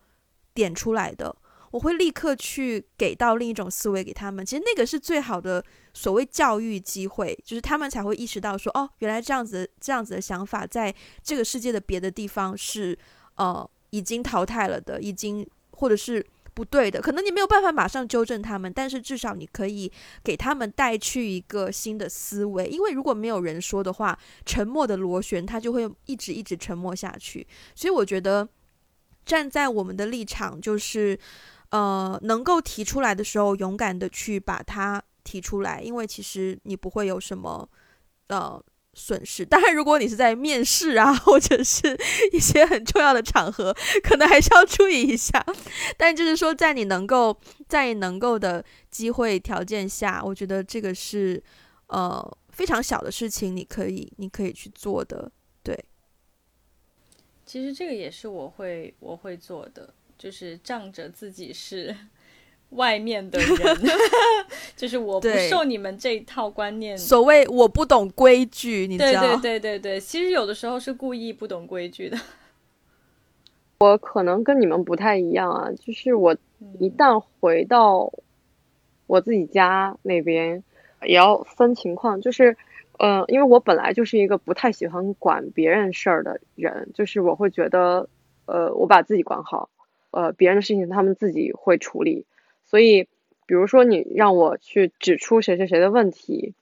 点出来的，我会立刻去给到另一种思维给他们。其实那个是最好的所谓教育机会，就是他们才会意识到说，哦，原来这样子这样子的想法，在这个世界的别的地方是呃已经淘汰了的，已经或者是不对的。可能你没有办法马上纠正他们，但是至少你可以给他们带去一个新的思维。因为如果没有人说的话，沉默的螺旋它就会一直一直沉默下去。所以我觉得。站在我们的立场，就是，呃，能够提出来的时候，勇敢的去把它提出来，因为其实你不会有什么，呃，损失。当然，如果你是在面试啊，或者是一些很重要的场合，可能还是要注意一下。但就是说，在你能够在你能够的机会条件下，我觉得这个是，呃，非常小的事情，你可以你可以去做的，其实这个也是我会我会做的，就是仗着自己是 外面的人，就是我不受你们这一套观念。所谓我不懂规矩，你知道？对对对对对，其实有的时候是故意不懂规矩的。我可能跟你们不太一样啊，就是我一旦回到我自己家那边，也要分情况，就是。嗯，因为我本来就是一个不太喜欢管别人事儿的人，就是我会觉得，呃，我把自己管好，呃，别人的事情他们自己会处理。所以，比如说你让我去指出谁谁谁的问题，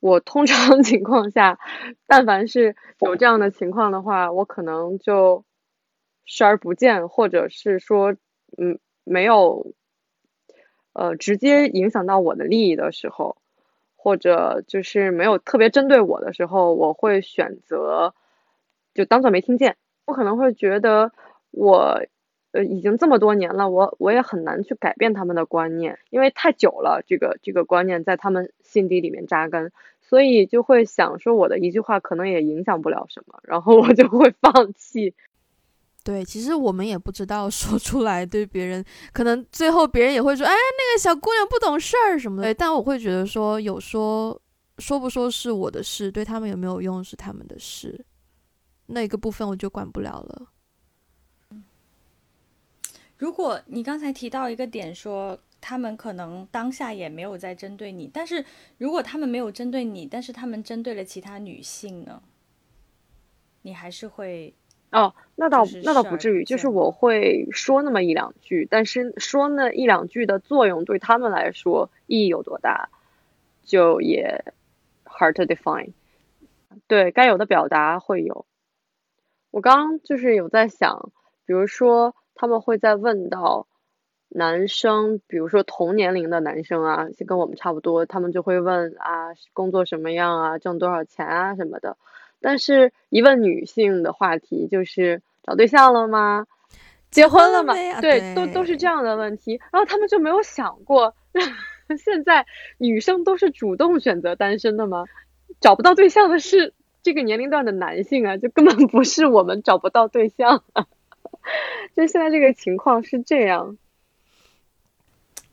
我通常 情况下，但凡是有这样的情况的话，我可能就视而不见，或者是说，嗯，没有，呃，直接影响到我的利益的时候。或者就是没有特别针对我的时候，我会选择就当做没听见。我可能会觉得我呃已经这么多年了，我我也很难去改变他们的观念，因为太久了，这个这个观念在他们心底里面扎根，所以就会想说我的一句话可能也影响不了什么，然后我就会放弃。对，其实我们也不知道说出来对别人，可能最后别人也会说，哎，那个小姑娘不懂事儿什么的。但我会觉得说，有说说不说是我的事，对他们有没有用是他们的事，那个部分我就管不了了。如果你刚才提到一个点，说他们可能当下也没有在针对你，但是如果他们没有针对你，但是他们针对了其他女性呢，你还是会。哦，那倒那倒不至于，就是我会说那么一两句，但是说那一两句的作用对他们来说意义有多大，就也 hard to define。对该有的表达会有。我刚就是有在想，比如说他们会在问到男生，比如说同年龄的男生啊，就跟我们差不多，他们就会问啊，工作什么样啊，挣多少钱啊什么的。但是，一问女性的话题，就是找对象了吗？结婚了吗？对，对都都是这样的问题。然后他们就没有想过，现在女生都是主动选择单身的吗？找不到对象的是这个年龄段的男性啊，就根本不是我们找不到对象、啊。就现在这个情况是这样。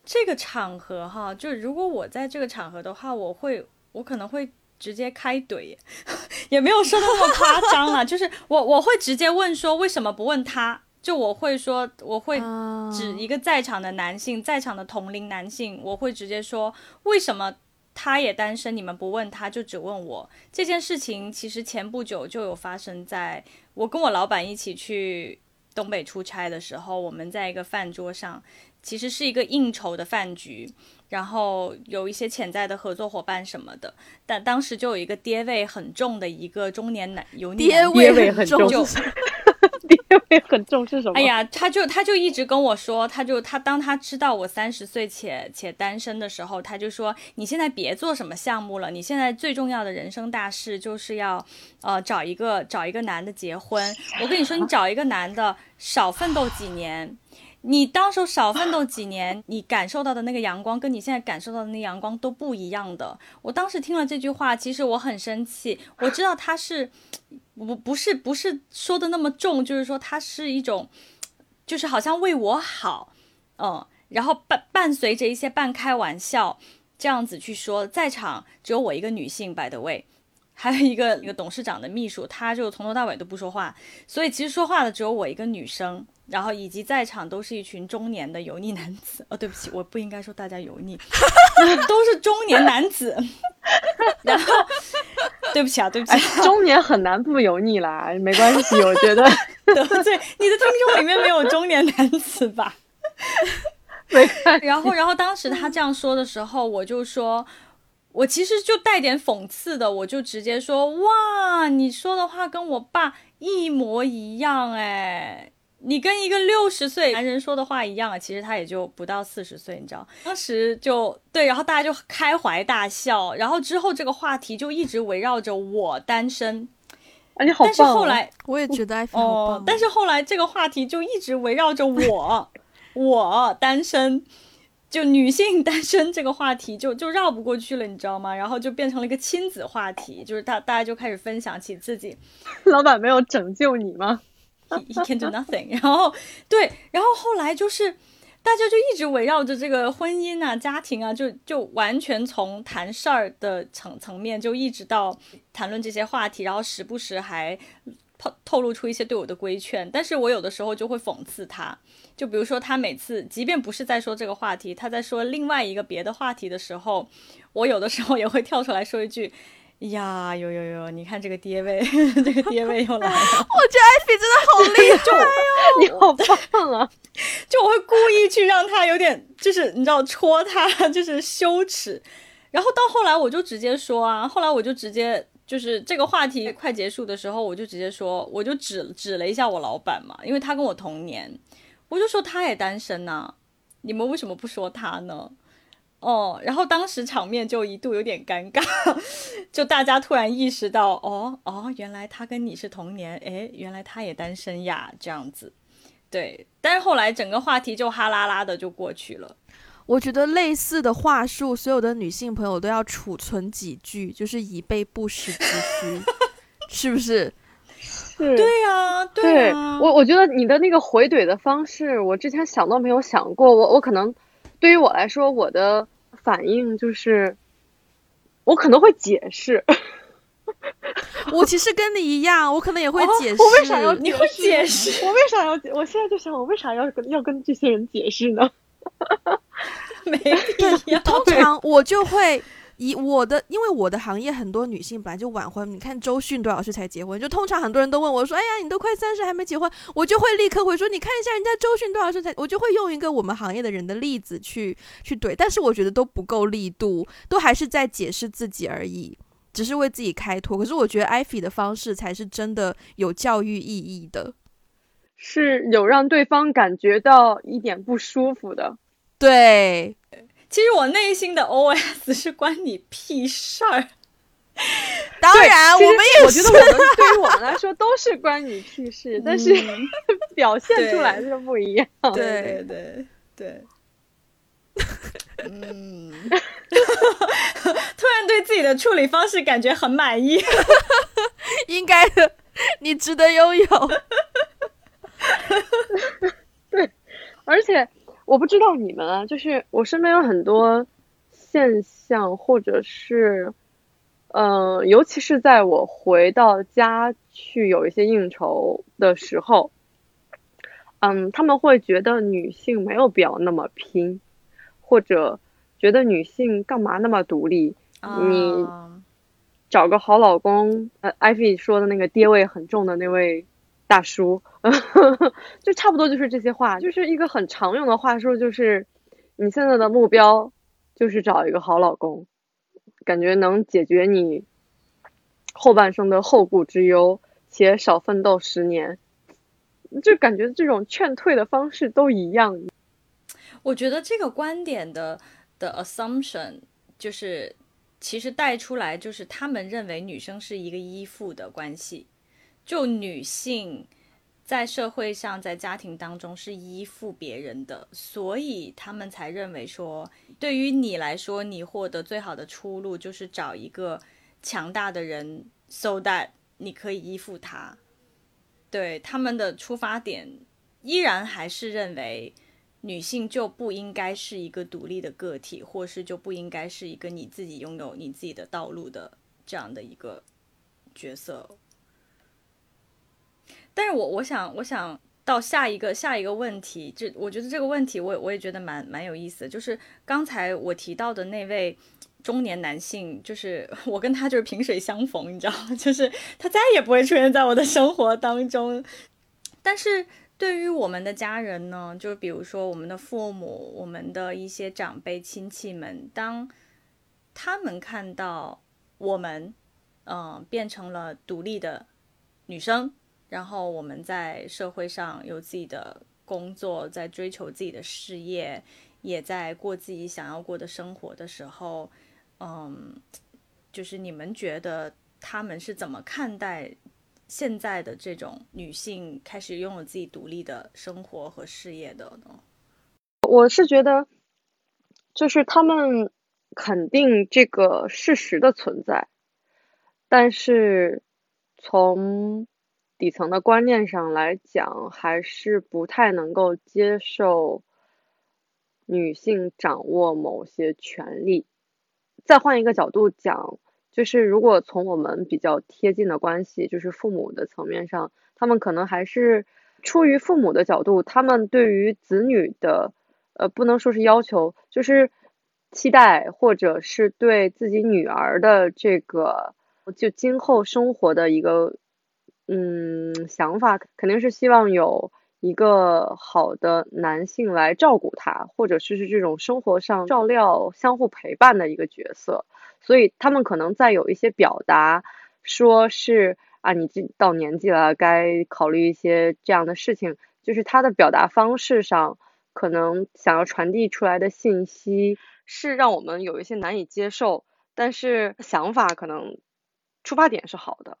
这个场合哈，就如果我在这个场合的话，我会，我可能会直接开怼，也没有说那么夸张啦，就是我我会直接问说为什么不问他，就我会说我会啊指一个在场的男性，在场的同龄男性，我会直接说为什么他也单身，你们不问他就只问我这件事情，其实前不久就有发生在我跟我老板一起去东北出差的时候，我们在一个饭桌上。其实是一个应酬的饭局，然后有一些潜在的合作伙伴什么的，但当时就有一个爹味很重的一个中年男油腻男爹爹味味很重重，地位很重是什么？哎呀，他就他就一直跟我说，他就他当他知道我三十岁且且单身的时候，他就说你现在别做什么项目了，你现在最重要的人生大事就是要呃找一个找一个男的结婚。我跟你说，你 找一个男的少奋斗几年。你当时候少奋斗几年，你感受到的那个阳光，跟你现在感受到的那阳光都不一样的。我当时听了这句话，其实我很生气。我知道他是，不不是不是说的那么重，就是说他是一种，就是好像为我好，嗯，然后伴伴随着一些半开玩笑这样子去说。在场只有我一个女性，by the way，还有一个一个董事长的秘书，他就从头到尾都不说话，所以其实说话的只有我一个女生。然后以及在场都是一群中年的油腻男子。哦，对不起，我不应该说大家油腻，都是中年男子。然后，对不起啊，对不起、啊哎，中年很难不油腻啦，没关系，我觉得得罪你的听众里面没有中年男子吧？没。然后，然后当时他这样说的时候，我就说，我其实就带点讽刺的，我就直接说，哇，你说的话跟我爸一模一样，哎。你跟一个六十岁男人说的话一样啊，其实他也就不到四十岁，你知道？当时就对，然后大家就开怀大笑，然后之后这个话题就一直围绕着我单身。啊，你好棒、哦！但是后来我也觉得艾菲好棒、哦，但是后来这个话题就一直围绕着我，我单身，就女性单身这个话题就就绕不过去了，你知道吗？然后就变成了一个亲子话题，就是大大家就开始分享起自己。老板没有拯救你吗？He, he can do nothing。然后对，然后后来就是大家就一直围绕着这个婚姻啊、家庭啊，就就完全从谈事儿的层层面，就一直到谈论这些话题，然后时不时还透透露出一些对我的规劝。但是我有的时候就会讽刺他，就比如说他每次即便不是在说这个话题，他在说另外一个别的话题的时候，我有的时候也会跳出来说一句。呀，有有有！你看这个爹味，这个爹味又来了。我觉得艾菲真的好厉害哦，你好棒啊！就我会故意去让他有点，就是你知道戳他，就是羞耻。然后到后来我就直接说啊，后来我就直接就是这个话题快结束的时候，我就直接说，我就指指了一下我老板嘛，因为他跟我同年，我就说他也单身呐、啊，你们为什么不说他呢？哦，然后当时场面就一度有点尴尬，就大家突然意识到，哦哦，原来他跟你是同年，诶，原来他也单身呀，这样子，对。但是后来整个话题就哈啦啦的就过去了。我觉得类似的话术，所有的女性朋友都要储存几句，就是以备不时之需，是不是？是，对呀、啊，对啊，我我觉得你的那个回怼的方式，我之前想都没有想过，我我可能。对于我来说，我的反应就是，我可能会解释。我其实跟你一样，我可能也会解释。哦、我为啥要你会解释？我为啥要？我现在就想，我为啥要跟要跟这些人解释呢？没必要。通常我就会。以我的，因为我的行业很多女性本来就晚婚，你看周迅多少岁才结婚？就通常很多人都问我说：“哎呀，你都快三十还没结婚？”我就会立刻会说：“你看一下人家周迅多少岁才？”我就会用一个我们行业的人的例子去去怼，但是我觉得都不够力度，都还是在解释自己而已，只是为自己开脱。可是我觉得艾菲的方式才是真的有教育意义的，是有让对方感觉到一点不舒服的。对。其实我内心的 OS 是关你屁事儿。当然，我们也我觉得我们 对于我们来说都是关你屁事，但是表现出来就不一样。对对对。嗯，突然对自己的处理方式感觉很满意，应该的，你值得拥有。对，而且我不知道你们啊，就是我身边有很多现象，或者是，嗯，尤其是在我回到家去有一些应酬的时候，嗯，他们会觉得女性没有必要那么拼。或者觉得女性干嘛那么独立？你找个好老公，呃，艾菲说的那个爹味很重的那位大叔，就差不多就是这些话，就是一个很常用的话术，就是你现在的目标就是找一个好老公，感觉能解决你后半生的后顾之忧，且少奋斗十年，就感觉这种劝退的方式都一样。我觉得这个观点的的 assumption 就是，其实带出来就是他们认为女生是一个依附的关系，就女性在社会上在家庭当中是依附别人的，所以他们才认为说，对于你来说，你获得最好的出路就是找一个强大的人，so that 你可以依附他。对他们的出发点依然还是认为。女性就不应该是一个独立的个体，或是就不应该是一个你自己拥有你自己的道路的这样的一个角色。但是我我想我想到下一个下一个问题，这我觉得这个问题我我也觉得蛮蛮有意思，就是刚才我提到的那位中年男性，就是 我跟他就是萍水相逢，你知道，就是他再也不会出现在我的生活当中，但是。对于我们的家人呢，就比如说我们的父母、我们的一些长辈亲戚们，当他们看到我们，嗯，变成了独立的女生，然后我们在社会上有自己的工作，在追求自己的事业，也在过自己想要过的生活的时候，嗯，就是你们觉得他们是怎么看待？现在的这种女性开始拥有自己独立的生活和事业的呢？我是觉得，就是他们肯定这个事实的存在，但是从底层的观念上来讲，还是不太能够接受女性掌握某些权利。再换一个角度讲。就是如果从我们比较贴近的关系，就是父母的层面上，他们可能还是出于父母的角度，他们对于子女的，呃，不能说是要求，就是期待，或者是对自己女儿的这个就今后生活的一个，嗯，想法，肯定是希望有一个好的男性来照顾她，或者是是这种生活上照料、相互陪伴的一个角色。所以他们可能在有一些表达，说是啊，你这到年纪了，该考虑一些这样的事情。就是他的表达方式上，可能想要传递出来的信息是让我们有一些难以接受，但是想法可能出发点是好的。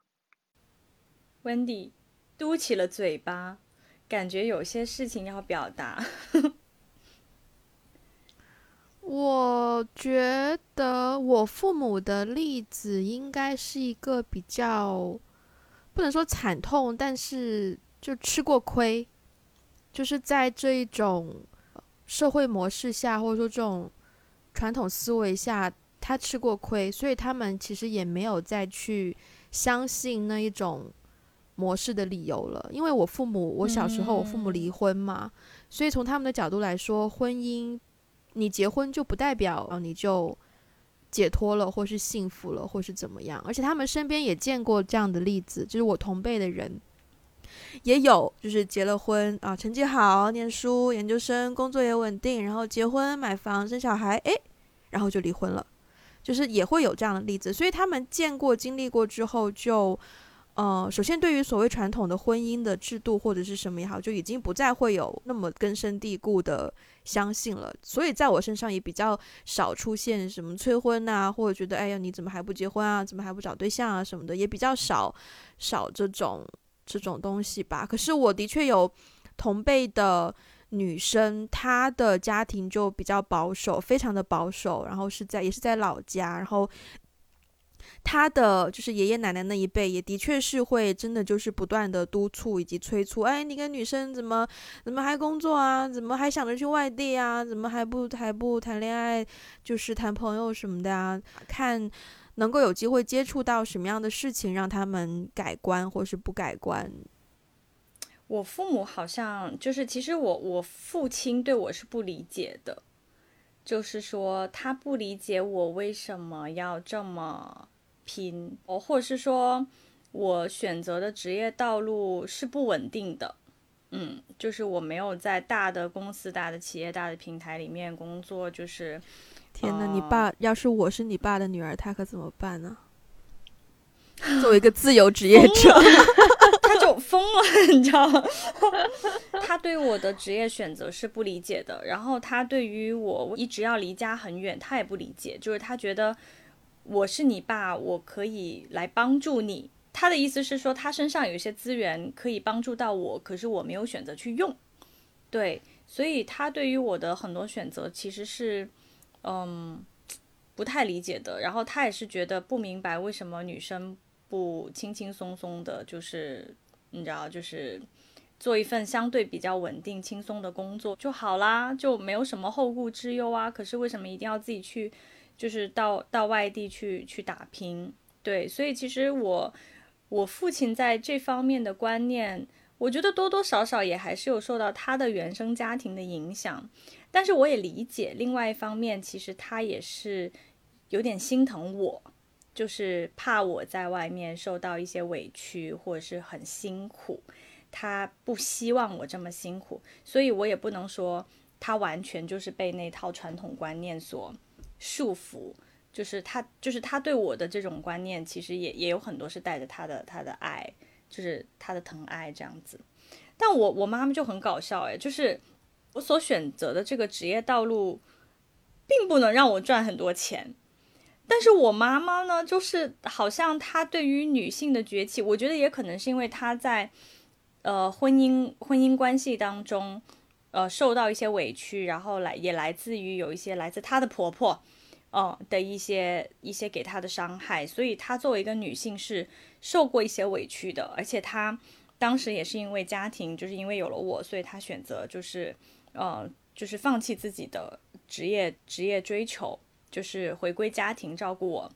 Wendy 嘟起了嘴巴，感觉有些事情要表达。我觉得我父母的例子应该是一个比较不能说惨痛，但是就吃过亏，就是在这一种社会模式下，或者说这种传统思维下，他吃过亏，所以他们其实也没有再去相信那一种模式的理由了。因为我父母，我小时候我父母离婚嘛，所以从他们的角度来说，婚姻。你结婚就不代表你就解脱了，或是幸福了，或是怎么样？而且他们身边也见过这样的例子，就是我同辈的人也有，就是结了婚啊，成绩好，念书，研究生，工作也稳定，然后结婚买房生小孩，诶，然后就离婚了，就是也会有这样的例子。所以他们见过、经历过之后，就呃，首先对于所谓传统的婚姻的制度或者是什么也好，就已经不再会有那么根深蒂固的相信了。所以在我身上也比较少出现什么催婚啊，或者觉得哎呀你怎么还不结婚啊，怎么还不找对象啊什么的，也比较少少这种这种东西吧。可是我的确有同辈的女生，她的家庭就比较保守，非常的保守，然后是在也是在老家，然后。他的就是爷爷奶奶那一辈，也的确是会真的就是不断的督促以及催促，哎，你跟女生怎么怎么还工作啊？怎么还想着去外地啊？怎么还不还不谈恋爱，就是谈朋友什么的啊？看能够有机会接触到什么样的事情，让他们改观或是不改观。我父母好像就是，其实我我父亲对我是不理解的，就是说他不理解我为什么要这么。拼，哦，或者是说，我选择的职业道路是不稳定的，嗯，就是我没有在大的公司、大的企业、大的平台里面工作，就是，天呐，你爸要是我是你爸的女儿，他可怎么办呢？作为一个自由职业者，他就疯了，你知道吗？他对我的职业选择是不理解的，然后他对于我一直要离家很远，他也不理解，就是他觉得。我是你爸，我可以来帮助你。他的意思是说，他身上有一些资源可以帮助到我，可是我没有选择去用。对，所以他对于我的很多选择其实是，嗯，不太理解的。然后他也是觉得不明白为什么女生不轻轻松松的，就是你知道，就是做一份相对比较稳定、轻松的工作就好啦，就没有什么后顾之忧啊。可是为什么一定要自己去？就是到到外地去去打拼，对，所以其实我我父亲在这方面的观念，我觉得多多少少也还是有受到他的原生家庭的影响，但是我也理解，另外一方面，其实他也是有点心疼我，就是怕我在外面受到一些委屈或者是很辛苦，他不希望我这么辛苦，所以我也不能说他完全就是被那套传统观念所。束缚，就是他，就是他对我的这种观念，其实也也有很多是带着他的他的爱，就是他的疼爱这样子。但我我妈妈就很搞笑，哎，就是我所选择的这个职业道路，并不能让我赚很多钱。但是我妈妈呢，就是好像她对于女性的崛起，我觉得也可能是因为她在呃婚姻婚姻关系当中。呃，受到一些委屈，然后来也来自于有一些来自她的婆婆，哦的一些一些给她的伤害，所以她作为一个女性是受过一些委屈的，而且她当时也是因为家庭，就是因为有了我，所以她选择就是呃就是放弃自己的职业职业追求，就是回归家庭照顾我，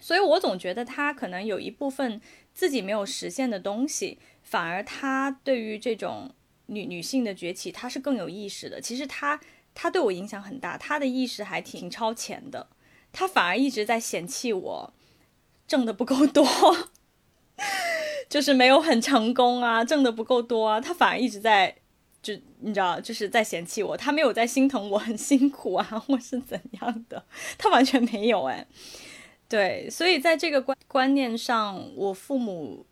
所以我总觉得她可能有一部分自己没有实现的东西，反而她对于这种。女女性的崛起，她是更有意识的。其实她她对我影响很大，她的意识还挺超前的。她反而一直在嫌弃我挣的不够多，就是没有很成功啊，挣的不够多啊。她反而一直在就你知道，就是在嫌弃我。她没有在心疼我很辛苦啊，或是怎样的，她完全没有哎。对，所以在这个观观念上，我父母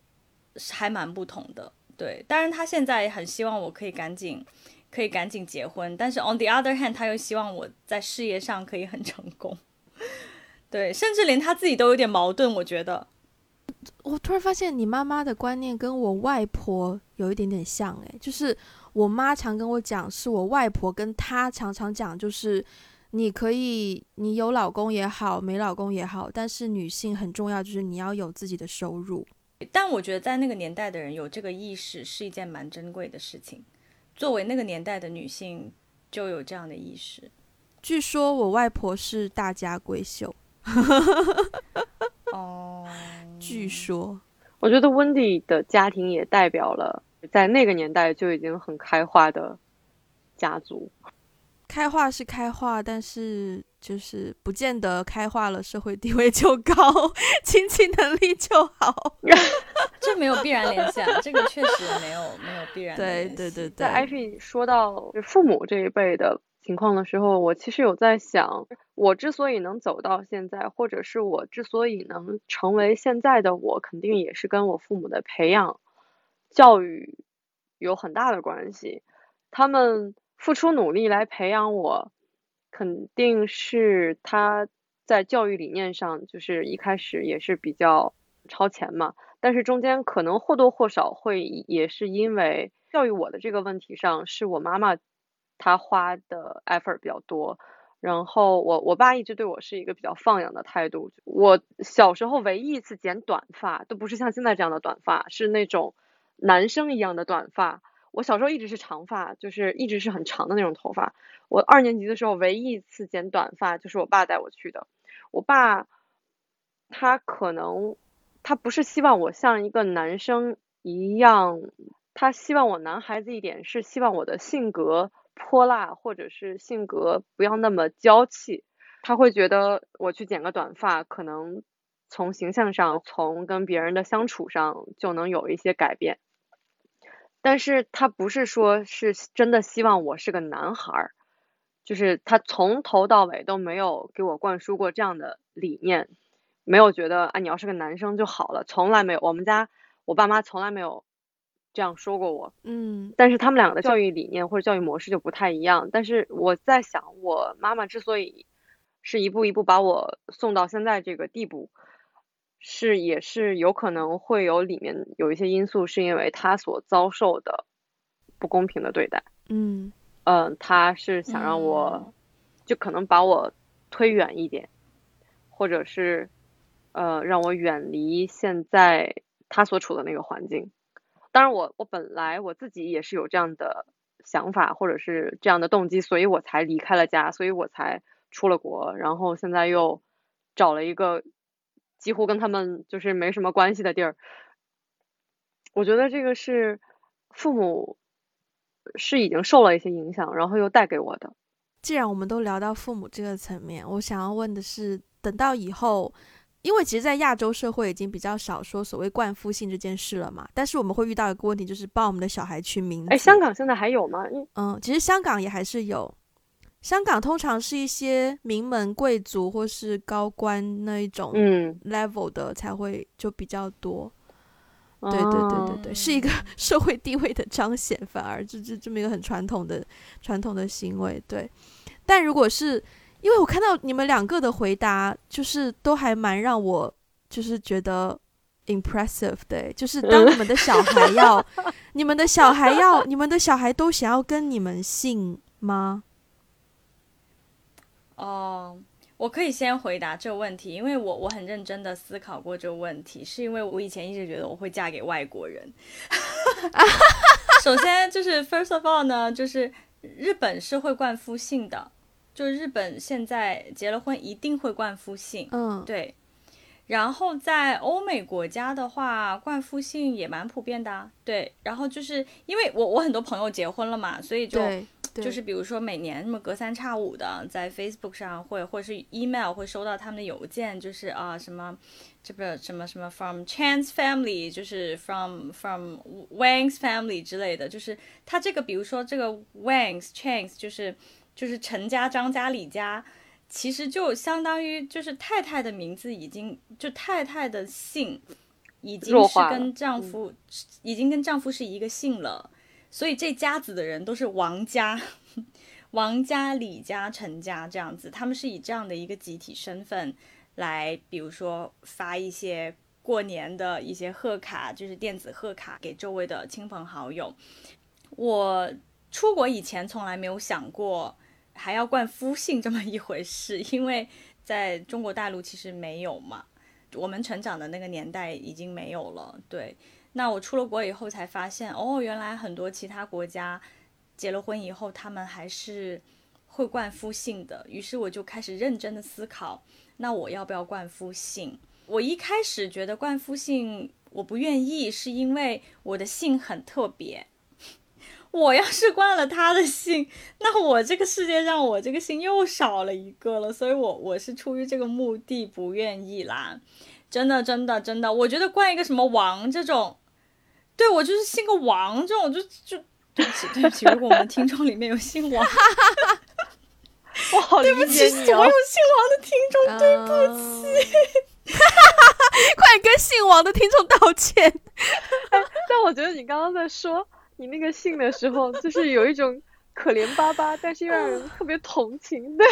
还蛮不同的。对，当然他现在很希望我可以赶紧，可以赶紧结婚。但是 on the other hand，他又希望我在事业上可以很成功。对，甚至连他自己都有点矛盾。我觉得，我突然发现你妈妈的观念跟我外婆有一点点像。诶，就是我妈常跟我讲，是我外婆跟她常常讲，就是你可以，你有老公也好，没老公也好，但是女性很重要，就是你要有自己的收入。但我觉得在那个年代的人有这个意识是一件蛮珍贵的事情。作为那个年代的女性，就有这样的意识。据说我外婆是大家闺秀。哦，据说。我觉得温迪的家庭也代表了在那个年代就已经很开化的家族。开化是开化，但是。就是不见得开化了，社会地位就高，经济能力就好，这没有必然联系啊。这个确实没有没有必然。对对对对。在 IP 说到父母这一辈的情况的时候，我其实有在想，我之所以能走到现在，或者是我之所以能成为现在的我，肯定也是跟我父母的培养、教育有很大的关系。他们付出努力来培养我，肯定是他在教育理念上，就是一开始也是比较超前嘛。但是中间可能或多或少会也是因为教育我的这个问题上，是我妈妈她花的 effort 比较多。然后我我爸一直对我是一个比较放养的态度。我小时候唯一一次剪短发，都不是像现在这样的短发，是那种男生一样的短发。我小时候一直是长发，就是一直是很长的那种头发。我二年级的时候唯一一次剪短发，就是我爸带我去的。我爸他可能。他不是希望我像一个男生一样，他希望我男孩子一点，是希望我的性格泼辣，或者是性格不要那么娇气。他会觉得我去剪个短发，可能从形象上，从跟别人的相处上就能有一些改变。但是他不是说是真的希望我是个男孩儿，就是他从头到尾都没有给我灌输过这样的理念。没有觉得啊，你要是个男生就好了，从来没有。我们家我爸妈从来没有这样说过我。嗯，但是他们两个的教育理念或者教育模式就不太一样。但是我在想，我妈妈之所以是一步一步把我送到现在这个地步，是也是有可能会有里面有一些因素，是因为他所遭受的不公平的对待。嗯嗯，他是想让我就可能把我推远一点，或者是。呃，让我远离现在他所处的那个环境。当然，我我本来我自己也是有这样的想法，或者是这样的动机，所以我才离开了家，所以我才出了国，然后现在又找了一个几乎跟他们就是没什么关系的地儿。我觉得这个是父母是已经受了一些影响，然后又带给我的。既然我们都聊到父母这个层面，我想要问的是，等到以后。因为其实，在亚洲社会已经比较少说所谓冠夫姓这件事了嘛。但是我们会遇到一个问题，就是帮我们的小孩取名字。哎，香港现在还有吗？嗯，其实香港也还是有。香港通常是一些名门贵族或是高官那一种 level 的才会就比较多。对对对对对，是一个 社会地位的彰显，反而这这这么一个很传统的传统的行为。对，但如果是。因为我看到你们两个的回答，就是都还蛮让我就是觉得 impressive 的，就是当你们的小孩要，你们的小孩要，你们的小孩都想要跟你们姓吗？哦，我可以先回答这个问题，因为我我很认真的思考过这个问题，是因为我以前一直觉得我会嫁给外国人。首先就是 first of all 呢，就是日本是会冠夫姓的。就日本现在结了婚一定会冠夫姓，嗯，对。然后在欧美国家的话，冠夫姓也蛮普遍的，对。然后就是因为我我很多朋友结婚了嘛，所以就就是比如说每年那么隔三差五的在 Facebook 上会或者是 email 会收到他们的邮件，就是啊什么这个什么什么 from Chan's family，就是 from from Wang's family 之类的，就是他这个比如说这个 Wang's Chan's 就是。就是陈家、张家、李家，其实就相当于就是太太的名字已经就太太的姓，已经是跟丈夫已经跟丈夫是一个姓了，所以这家子的人都是王家、王家、李家、陈家这样子，他们是以这样的一个集体身份来，比如说发一些过年的一些贺卡，就是电子贺卡给周围的亲朋好友。我出国以前从来没有想过。还要冠夫姓这么一回事，因为在中国大陆其实没有嘛，我们成长的那个年代已经没有了。对，那我出了国以后才发现，哦，原来很多其他国家结了婚以后，他们还是会冠夫姓的。于是我就开始认真的思考，那我要不要冠夫姓？我一开始觉得冠夫姓我不愿意，是因为我的姓很特别。我要是冠了他的姓，那我这个世界上我这个姓又少了一个了，所以我我是出于这个目的不愿意啦，真的真的真的，我觉得冠一个什么王这种，对我就是姓个王这种就就对不起对不起，如果我们听众里面有姓王，我好理对不起所有姓王。的听众，对不起。起，快跟姓王的听众道歉。但我觉得你刚刚在说你那个姓的时候，就是有一种可怜巴巴，但是又让人特别同情的。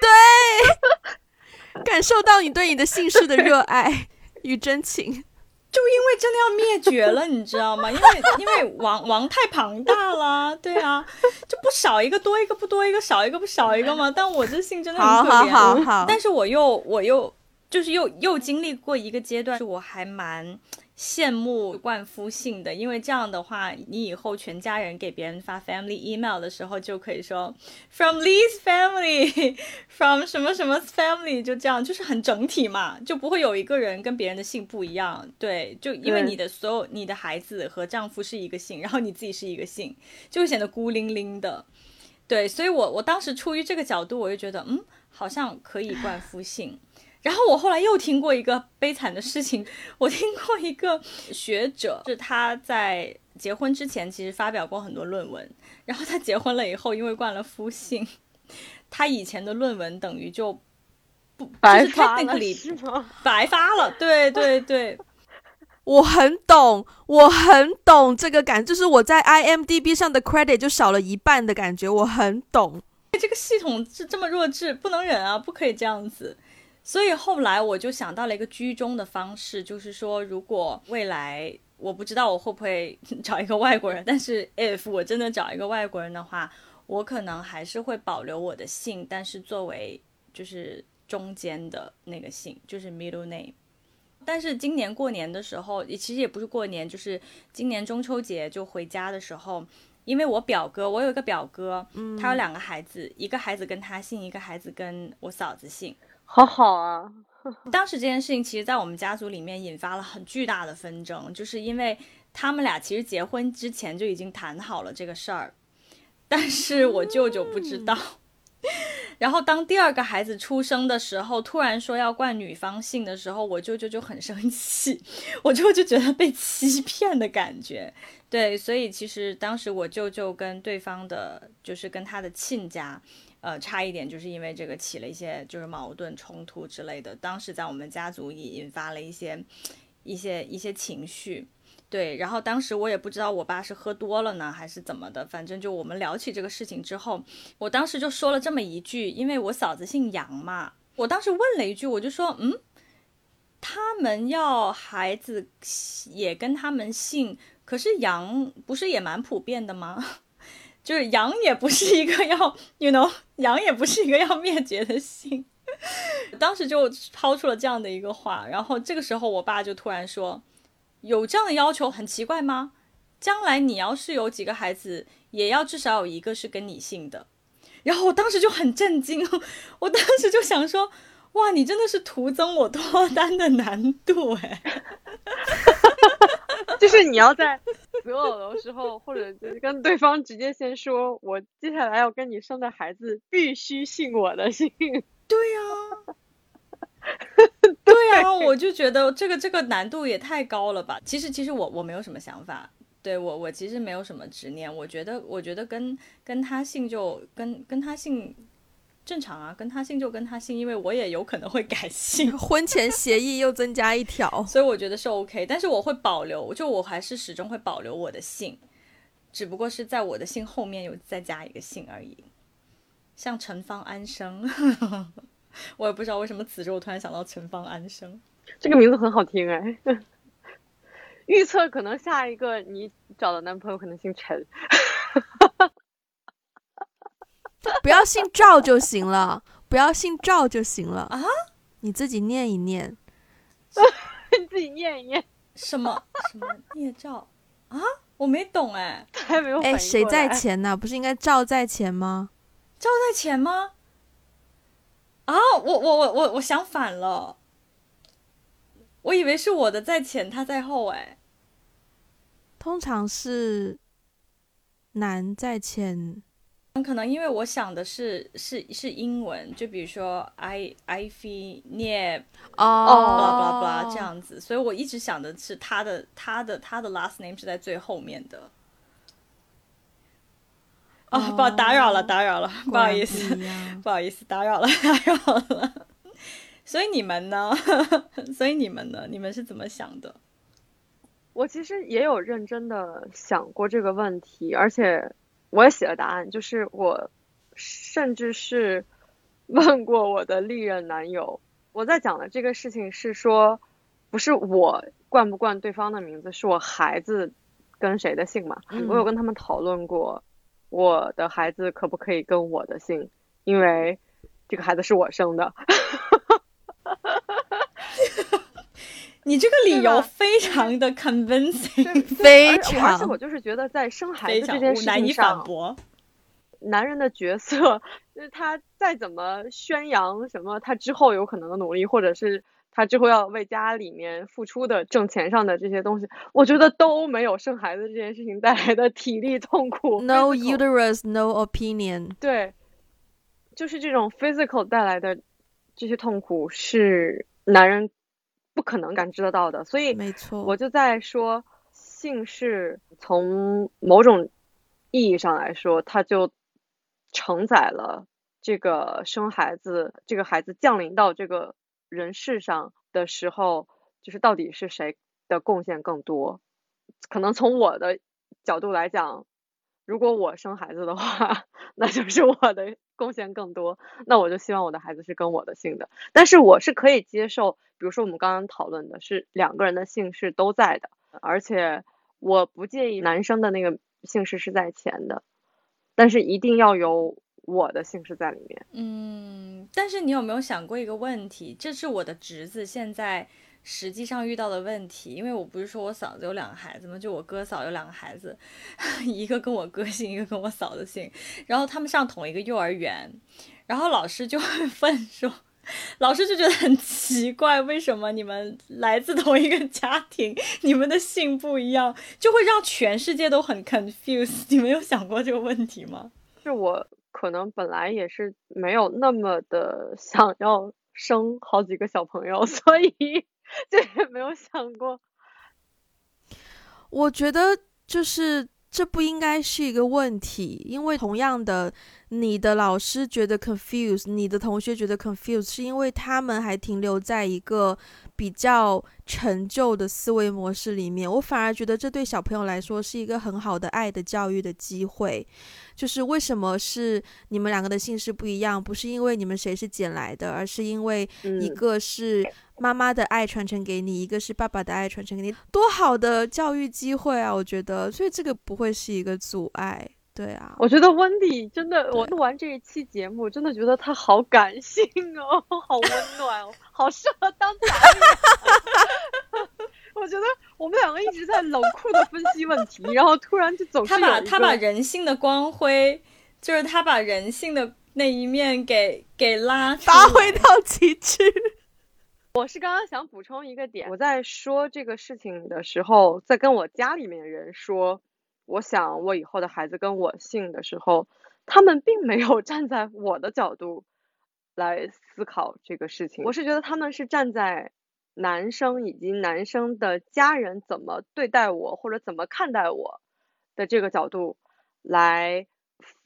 对，感受到你对你的姓氏的热爱与真情。就因为真的要灭绝了，你知道吗？因为 因为王王太庞大了，对啊，就不少一个多一个不多一个少一个不少一个嘛。但我这姓真的很可怜，好好好，但是我又我又就是又又经历过一个阶段，是我还蛮羡慕冠夫姓的，因为这样的话，你以后全家人给别人发 family email 的时候，就可以说 from Lee's family，from 什么什么 family，就这样，就是很整体嘛，就不会有一个人跟别人的姓不一样。对，就因为你的所有你的孩子和丈夫是一个姓，然后你自己是一个姓，就会显得孤零零的。对，所以我我当时出于这个角度，我就觉得，嗯，好像可以冠夫姓。然后我后来又听过一个悲惨的事情，我听过一个学者，是他在结婚之前其实发表过很多论文，然后他结婚了以后，因为惯了夫姓，他以前的论文等于就不就是白发了是吗？白发了，对对对，我很懂，我很懂这个感，就是我在 IMDB 上的 credit 就少了一半的感觉，我很懂。这个系统是这么弱智，不能忍啊，不可以这样子。所以后来我就想到了一个居中的方式，就是说，如果未来我不知道我会不会 找一个外国人，但是 if 我真的找一个外国人的话，我可能还是会保留我的姓，但是作为就是中间的那个姓，就是 middle name。但是今年过年的时候，也其实也不是过年，就是今年中秋节就回家的时候，因为我表哥，我有一个表哥，他有两个孩子，一个孩子跟他姓，一个孩子跟我嫂子姓。好好啊，当时这件事情，其实在我们家族里面引发了很巨大的纷争，就是因为他们俩其实结婚之前就已经谈好了这个事儿，但是我舅舅不知道。然后当第二个孩子出生的时候，突然说要冠女方姓的时候，我舅舅就很生气，我舅舅觉得被欺骗的感觉。对，所以其实当时我舅舅跟对方的，就是跟他的亲家，呃，差一点就是因为这个起了一些就是矛盾冲突之类的。当时在我们家族也引发了一些一些一些情绪。对，然后当时我也不知道我爸是喝多了呢，还是怎么的，反正就我们聊起这个事情之后，我当时就说了这么一句，因为我嫂子姓杨嘛，我当时问了一句，我就说，嗯，他们要孩子也跟他们姓，可是杨不是也蛮普遍的吗？就是羊也不是一个要，you know，羊也不是一个要灭绝的姓。当时就抛出了这样的一个话，然后这个时候我爸就突然说。有这样的要求很奇怪吗？将来你要是有几个孩子，也要至少有一个是跟你姓的。然后我当时就很震惊，我当时就想说，哇，你真的是徒增我脱单的难度哎！就是你要在择偶的时候，或者就是跟对方直接先说，我接下来要跟你生的孩子必须姓我的姓。对呀、对呀、我就觉得这个这个难度也太高了吧。其实其实我我没有什么想法，对我我其实没有什么执念。我觉得我觉得跟跟他姓就跟跟他姓正常啊，跟他姓就跟他姓，因为我也有可能会改姓。婚前协议又增加一条，所以我觉得是 OK，但是我会保留，就我还是始终会保留我的姓，只不过是在我的姓后面有再加一个姓而已，像陈方安生，我也不知道为什么此时我突然想到陈方安生，这个名字很好听哎。预测可能下一个你找的男朋友可能姓陈，不要姓赵就行了，不要姓赵就行了啊！你自己念一念，你自己念一念，什么什么聂照啊？我没懂哎，还没有哎，谁？在前呢？不是应该赵在前吗？赵在前吗？啊，我我我我我想反了，我以为是我的在前，他在后哎。通常是男在前，可能因为我想的是是是英文，就比如说 i ivy 聂哦 blah blah blah 这。样子，所以我一直想的是他的他的他的 last name 是在最后面的。哦，不打扰了，打扰了，不好意思，不好意思，打扰了，打扰了。所以你们呢？所以你们呢？你们是怎么想的？我其实也有认真的想过这个问题，而且我也写了答案，就是我甚至是 问过我的历任男友。我在讲的这个事情是说，不是我冠不冠对方的名字，是我孩子跟谁的姓嘛？我有跟他们讨论过，我的孩子可不可以跟我的姓，因为这个孩子是我生的。你这个理由非常的 convincing，非常，而且我就是觉得在生孩子这件事情上，男人的角色，就是他再怎么宣扬什么他之后有可能的努力，或者是他之后要为家里面付出的挣钱上的这些东西，我觉得都没有生孩子这件事情带来的体力痛苦。No uterus, no opinion。对，就是这种 physical 带来的这些痛苦是男人。不可能感知得到的，所以没错，我就在说，姓氏从某种意义上来说，它就承载了这个生孩子，这个孩子降临到这个人世上的时候，就是到底是谁的贡献更多？可能从我的角度来讲，如果我生孩子的话，那就是我的。贡献更多，那我就希望我的孩子是跟我的姓的。但是我是可以接受，比如说我们刚刚讨论的是两个人的姓氏都在的，而且我不介意男生的那个姓氏是在前的，但是一定要有我的姓氏在里面。嗯，但是你有没有想过一个问题？这是我的侄子现在。实际上遇到的问题，因为我不是说我嫂子有两个孩子吗？就我哥嫂有两个孩子，一个跟我哥姓，一个跟我嫂子姓。然后他们上同一个幼儿园，然后老师就会问说，老师就觉得很奇怪，为什么你们来自同一个家庭，你们的姓不一样，就会让全世界都很 confused。你们有想过这个问题吗？是我可能本来也是没有那么的想要生好几个小朋友，所以。这也没有想过。我觉得就是这不应该是一个问题，因为同样的，你的老师觉得 confused，你的同学觉得 confused，是因为他们还停留在一个比较陈旧的思维模式里面。我反而觉得这对小朋友来说是一个很好的爱的教育的机会。就是为什么是你们两个的姓氏不一样？不是因为你们谁是捡来的，而是因为一个是。妈妈的爱传承给你，一个是爸爸的爱传承给你，多好的教育机会啊！我觉得，所以这个不会是一个阻碍，对啊。我觉得温迪真的，我录完这一期节目，真的觉得他好感性哦，好温暖哦，好适合当导演。我觉得我们两个一直在冷酷的分析问题，然后突然就总是他把他把人性的光辉，就是他把人性的那一面给给拉发挥到极致。我是刚刚想补充一个点，我在说这个事情的时候，在跟我家里面人说，我想我以后的孩子跟我姓的时候，他们并没有 站在我的角度来思考这个事情。我是觉得他们是站在男生以及男生的家人怎么对待我或者怎么看待我的这个角度来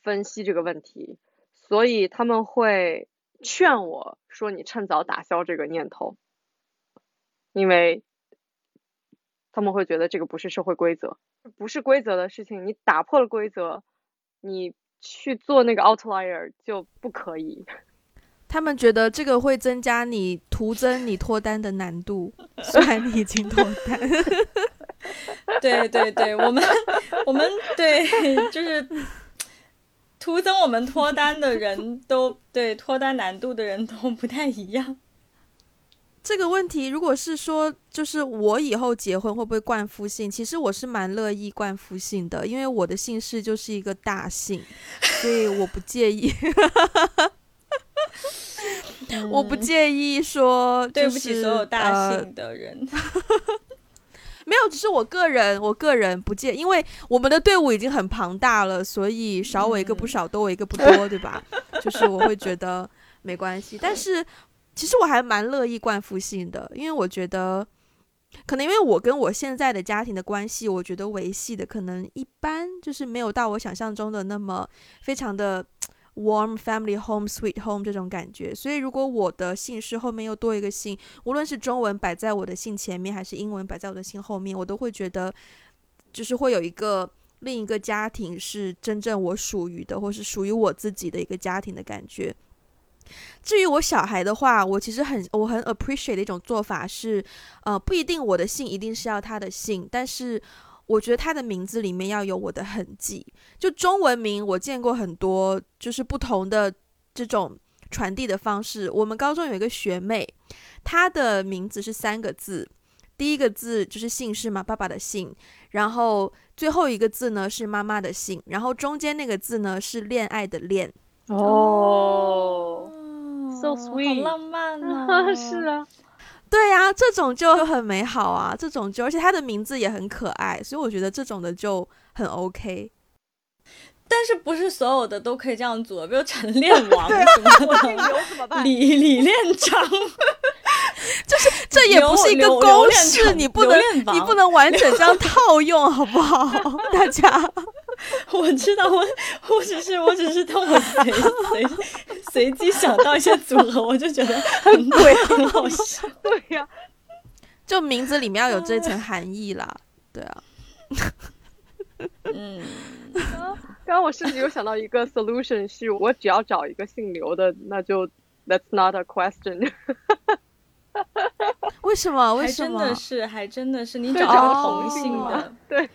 分析这个问题，所以他们会。劝我说：“你趁早打消这个念头，因为他们会觉得这个不是社会规则，不是规则的事情。你打破了规则，你去做那个 outlier 就不可以。他们觉得这个会增加你徒增你脱单的难度，虽然你已经脱单。对对对，我们我们对就是。”徒增我们脱单的人都对脱单难度的人都不太一样。这个问题，如果是说，就是我以后结婚会不会冠夫姓？其实我是蛮乐意冠夫姓的，因为我的姓氏就是一个大姓，所以我不介意。我不介意说，对不起所有大姓的人。没有，只是我个人，我个人不介，因为我们的队伍已经很庞大了，所以少我一个不少，多我一个不多，对吧？就是我会觉得没关系。但是其实我还蛮乐意冠夫姓的，因为我觉得，可能因为我跟我现在的家庭的关系，我觉得维系的可能一般，就是没有到我想象中的那么非常的 warm family home sweet home 这种感觉。所以如果我的姓氏后面又多一个姓，无论是中文摆在我的姓前面，还是英文摆在我的姓后面，我都会觉得就是会有一个另一个家庭是真正我属于的，或是属于我自己的一个家庭的感觉。至于我小孩的话，我其实很我很 appreciate 的一种做法是，呃，不一定我的姓一定是要他的姓，但是我觉得他的名字里面要有我的痕迹。就中文名，我见过很多就是不同的这种传递的方式。我们高中有一个学妹，她的名字是三个字，第一个字就是姓氏嘛，爸爸的姓，然后最后一个字呢是妈妈的姓，然后中间那个字呢是恋爱的恋。哦，so 好 sweet，浪漫 啊！是啊，对呀、这种就很美好啊，这种就而且他的名字也很可爱，所以我觉得这种的就很 OK。但是不是所有的都可以这样做，比如晨练 王什么的？李李恋章，这也不是一个公式，你不能你不能完整这样套用，好不好？大家 我知道，我我只是我只是当我随随随机想到一些组合，我就觉得很鬼，很好笑。对呀、就名字里面要有这层含义啦，对啊。嗯，刚刚我甚至有想到一个 solution，是我只要找一个姓刘的，那就 that's not a question。为什么？为什么真的？是，还真的是，你找同姓同姓的，对，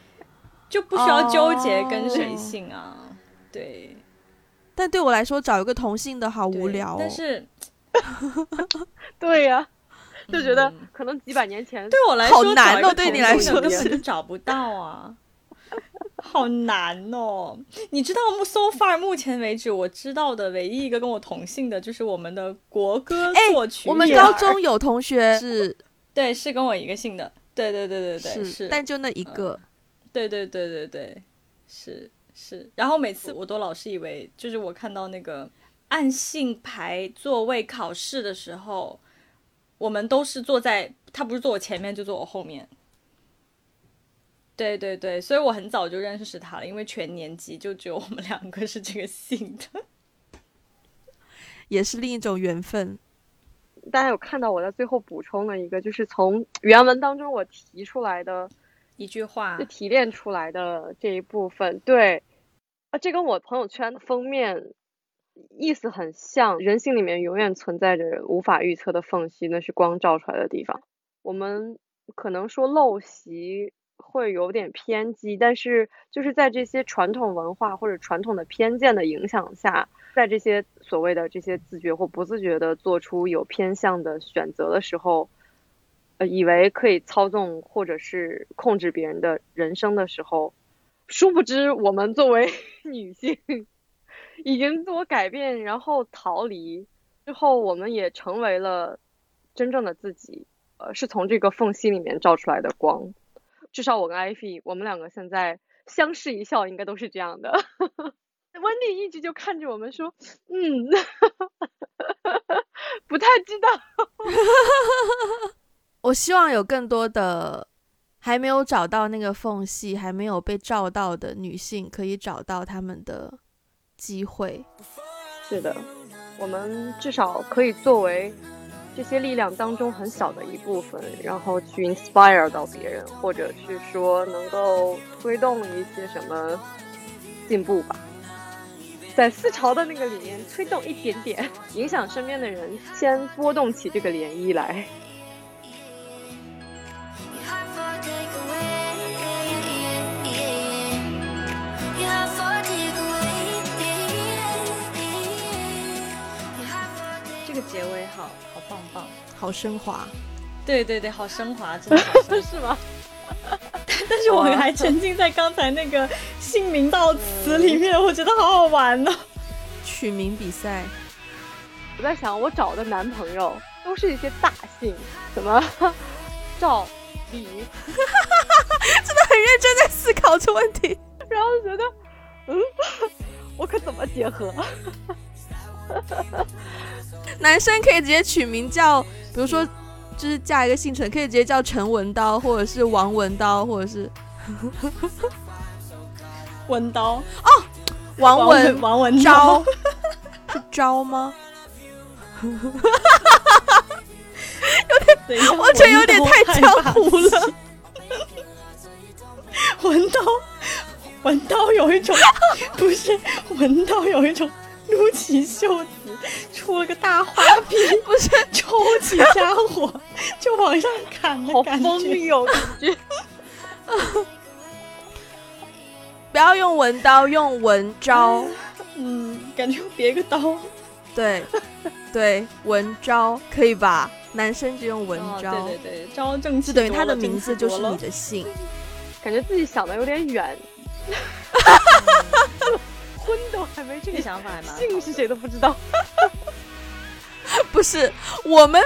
就不需要纠结跟哦谁姓啊。对，但对我来说，找一个同姓的好无聊哦。但是 对呀、就觉得嗯可能几百年前，对我来说，好难哦对你来说是根本就找不到啊，好难哦！你知道，目 so far 目前为止我知道的唯一一个跟我同姓的，就是我们的国歌哎作曲我们高中有同学是对是跟我一个姓的，对对对对对是，但就那一个。对对对对对，是是。然后每次我都老是以为，就是我看到那个按姓排座位考试的时候，我们都是坐在他不是坐我前面，就坐我后面。对对对，所以我很早就认识他了，因为全年级就只有我们两个是这个姓的。也是另一种缘分。大家有看到我在最后补充了一个，就是从原文当中我提出来的，一句话就，提炼出来的这一部分，对，啊，这跟我朋友圈封面意思很像。人性里面永远存在着无法预测的缝隙，那是光照出来的地方。我们可能说陋习会有点偏激，但是就是在这些传统文化或者传统的偏见的影响下，在这些所谓的这些自觉或不自觉的做出有偏向的选择的时候，呃，以为可以操纵或者是控制别人的人生的时候，殊不知我们作为 女性已经自我改变，然后逃离之后，我们也成为了真正的自己，呃，是从这个缝隙里面照出来的光。至少我跟艾菲，我们两个现在相视一笑，应该都是这样的。温蒂一直就看着我们说：“嗯，不太知道。我希望有更多的还没有找到那个缝隙、还没有被照到的女性，可以找到他们的机会。”是的，我们至少可以作为这些力量当中很小的一部分，然后去 inspire 到别人，或者是说能够推动一些什么进步吧。在思潮的那个里面推动一点点，影响身边的人，先波动起这个涟漪来。好好棒棒。好升华，对对对，好升华，真的。是吗？但是我还沉浸在刚才那个姓名到词里面，我觉得好好玩哦。取名比赛。我在想，我找的男朋友都是一些大姓，什么 赵、李，很认真在思考这问题。然后觉得，嗯，我可怎么结合？男生可以直接取名叫，比如说就是嫁一个姓陈，可以直接叫陈文刀，或者是王文刀，或者是文刀哦，王文王文昭昭，是招吗？等一下我觉得有点太江湖了。文刀，文刀有一种，不是文刀有一种撸起袖子出了个大花臂，不是抽起家伙就往上砍的好感觉。锋利哦，感觉。不要用文刀，用文招。嗯，感觉别个刀。对，对，文招可以吧？男生就用文哦，对对对，招正气是等于他的名字就是你的姓。感觉自己想的有点远，婚都还没这个想法还蛮好姓是谁都不知道。不是我们，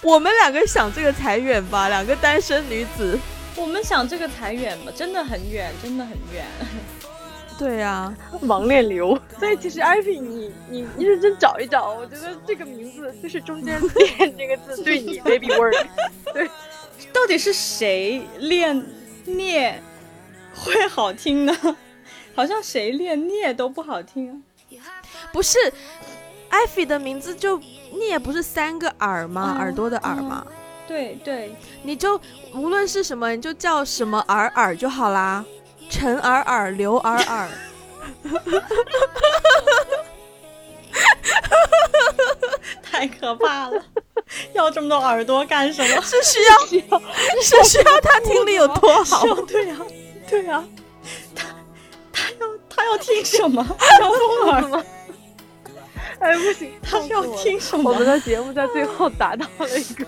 我们两个想这个才远吧？两个单身女子。我们想这个才远吧，真的很远，真的很远。对啊，盲恋流，所以其实 Ivy，你你你认真找一找，我觉得这个名字就是中间“练”这个字对你 baby work。到底是谁练聂会好听呢？好像谁练聂都不好听啊。不是，艾菲的名字就聂不是三个耳吗？嗯耳朵的耳吗？对对，你就无论是什么，你就叫什么耳耳就好啦。陈耳耳，刘耳耳，太可怕了！要这么多耳朵干什么？是需要是需要他听力有多好？对呀、对呀、他他要听什么？要聋耳吗？哎，不行，他是要听什么我们？的节目在最后达到了一个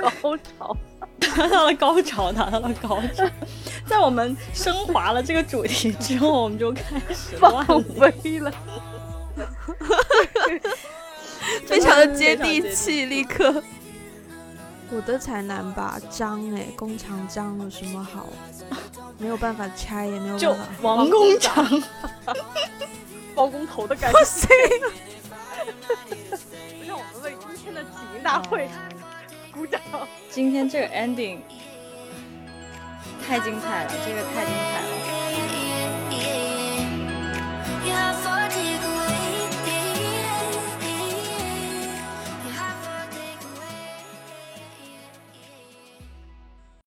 高潮。达到了高潮，达到了高潮。在我们升华了这个主题之后，我们就开始放。飞了，非常的接地地气，立刻。我的才难吧？张哎，工长张有什么好？没有办法掐，也没有就王工长，包工头的感觉。哇塞！让我们为今天的启音大会鼓掌。今天这个 ending 太精彩了，这个太精彩了。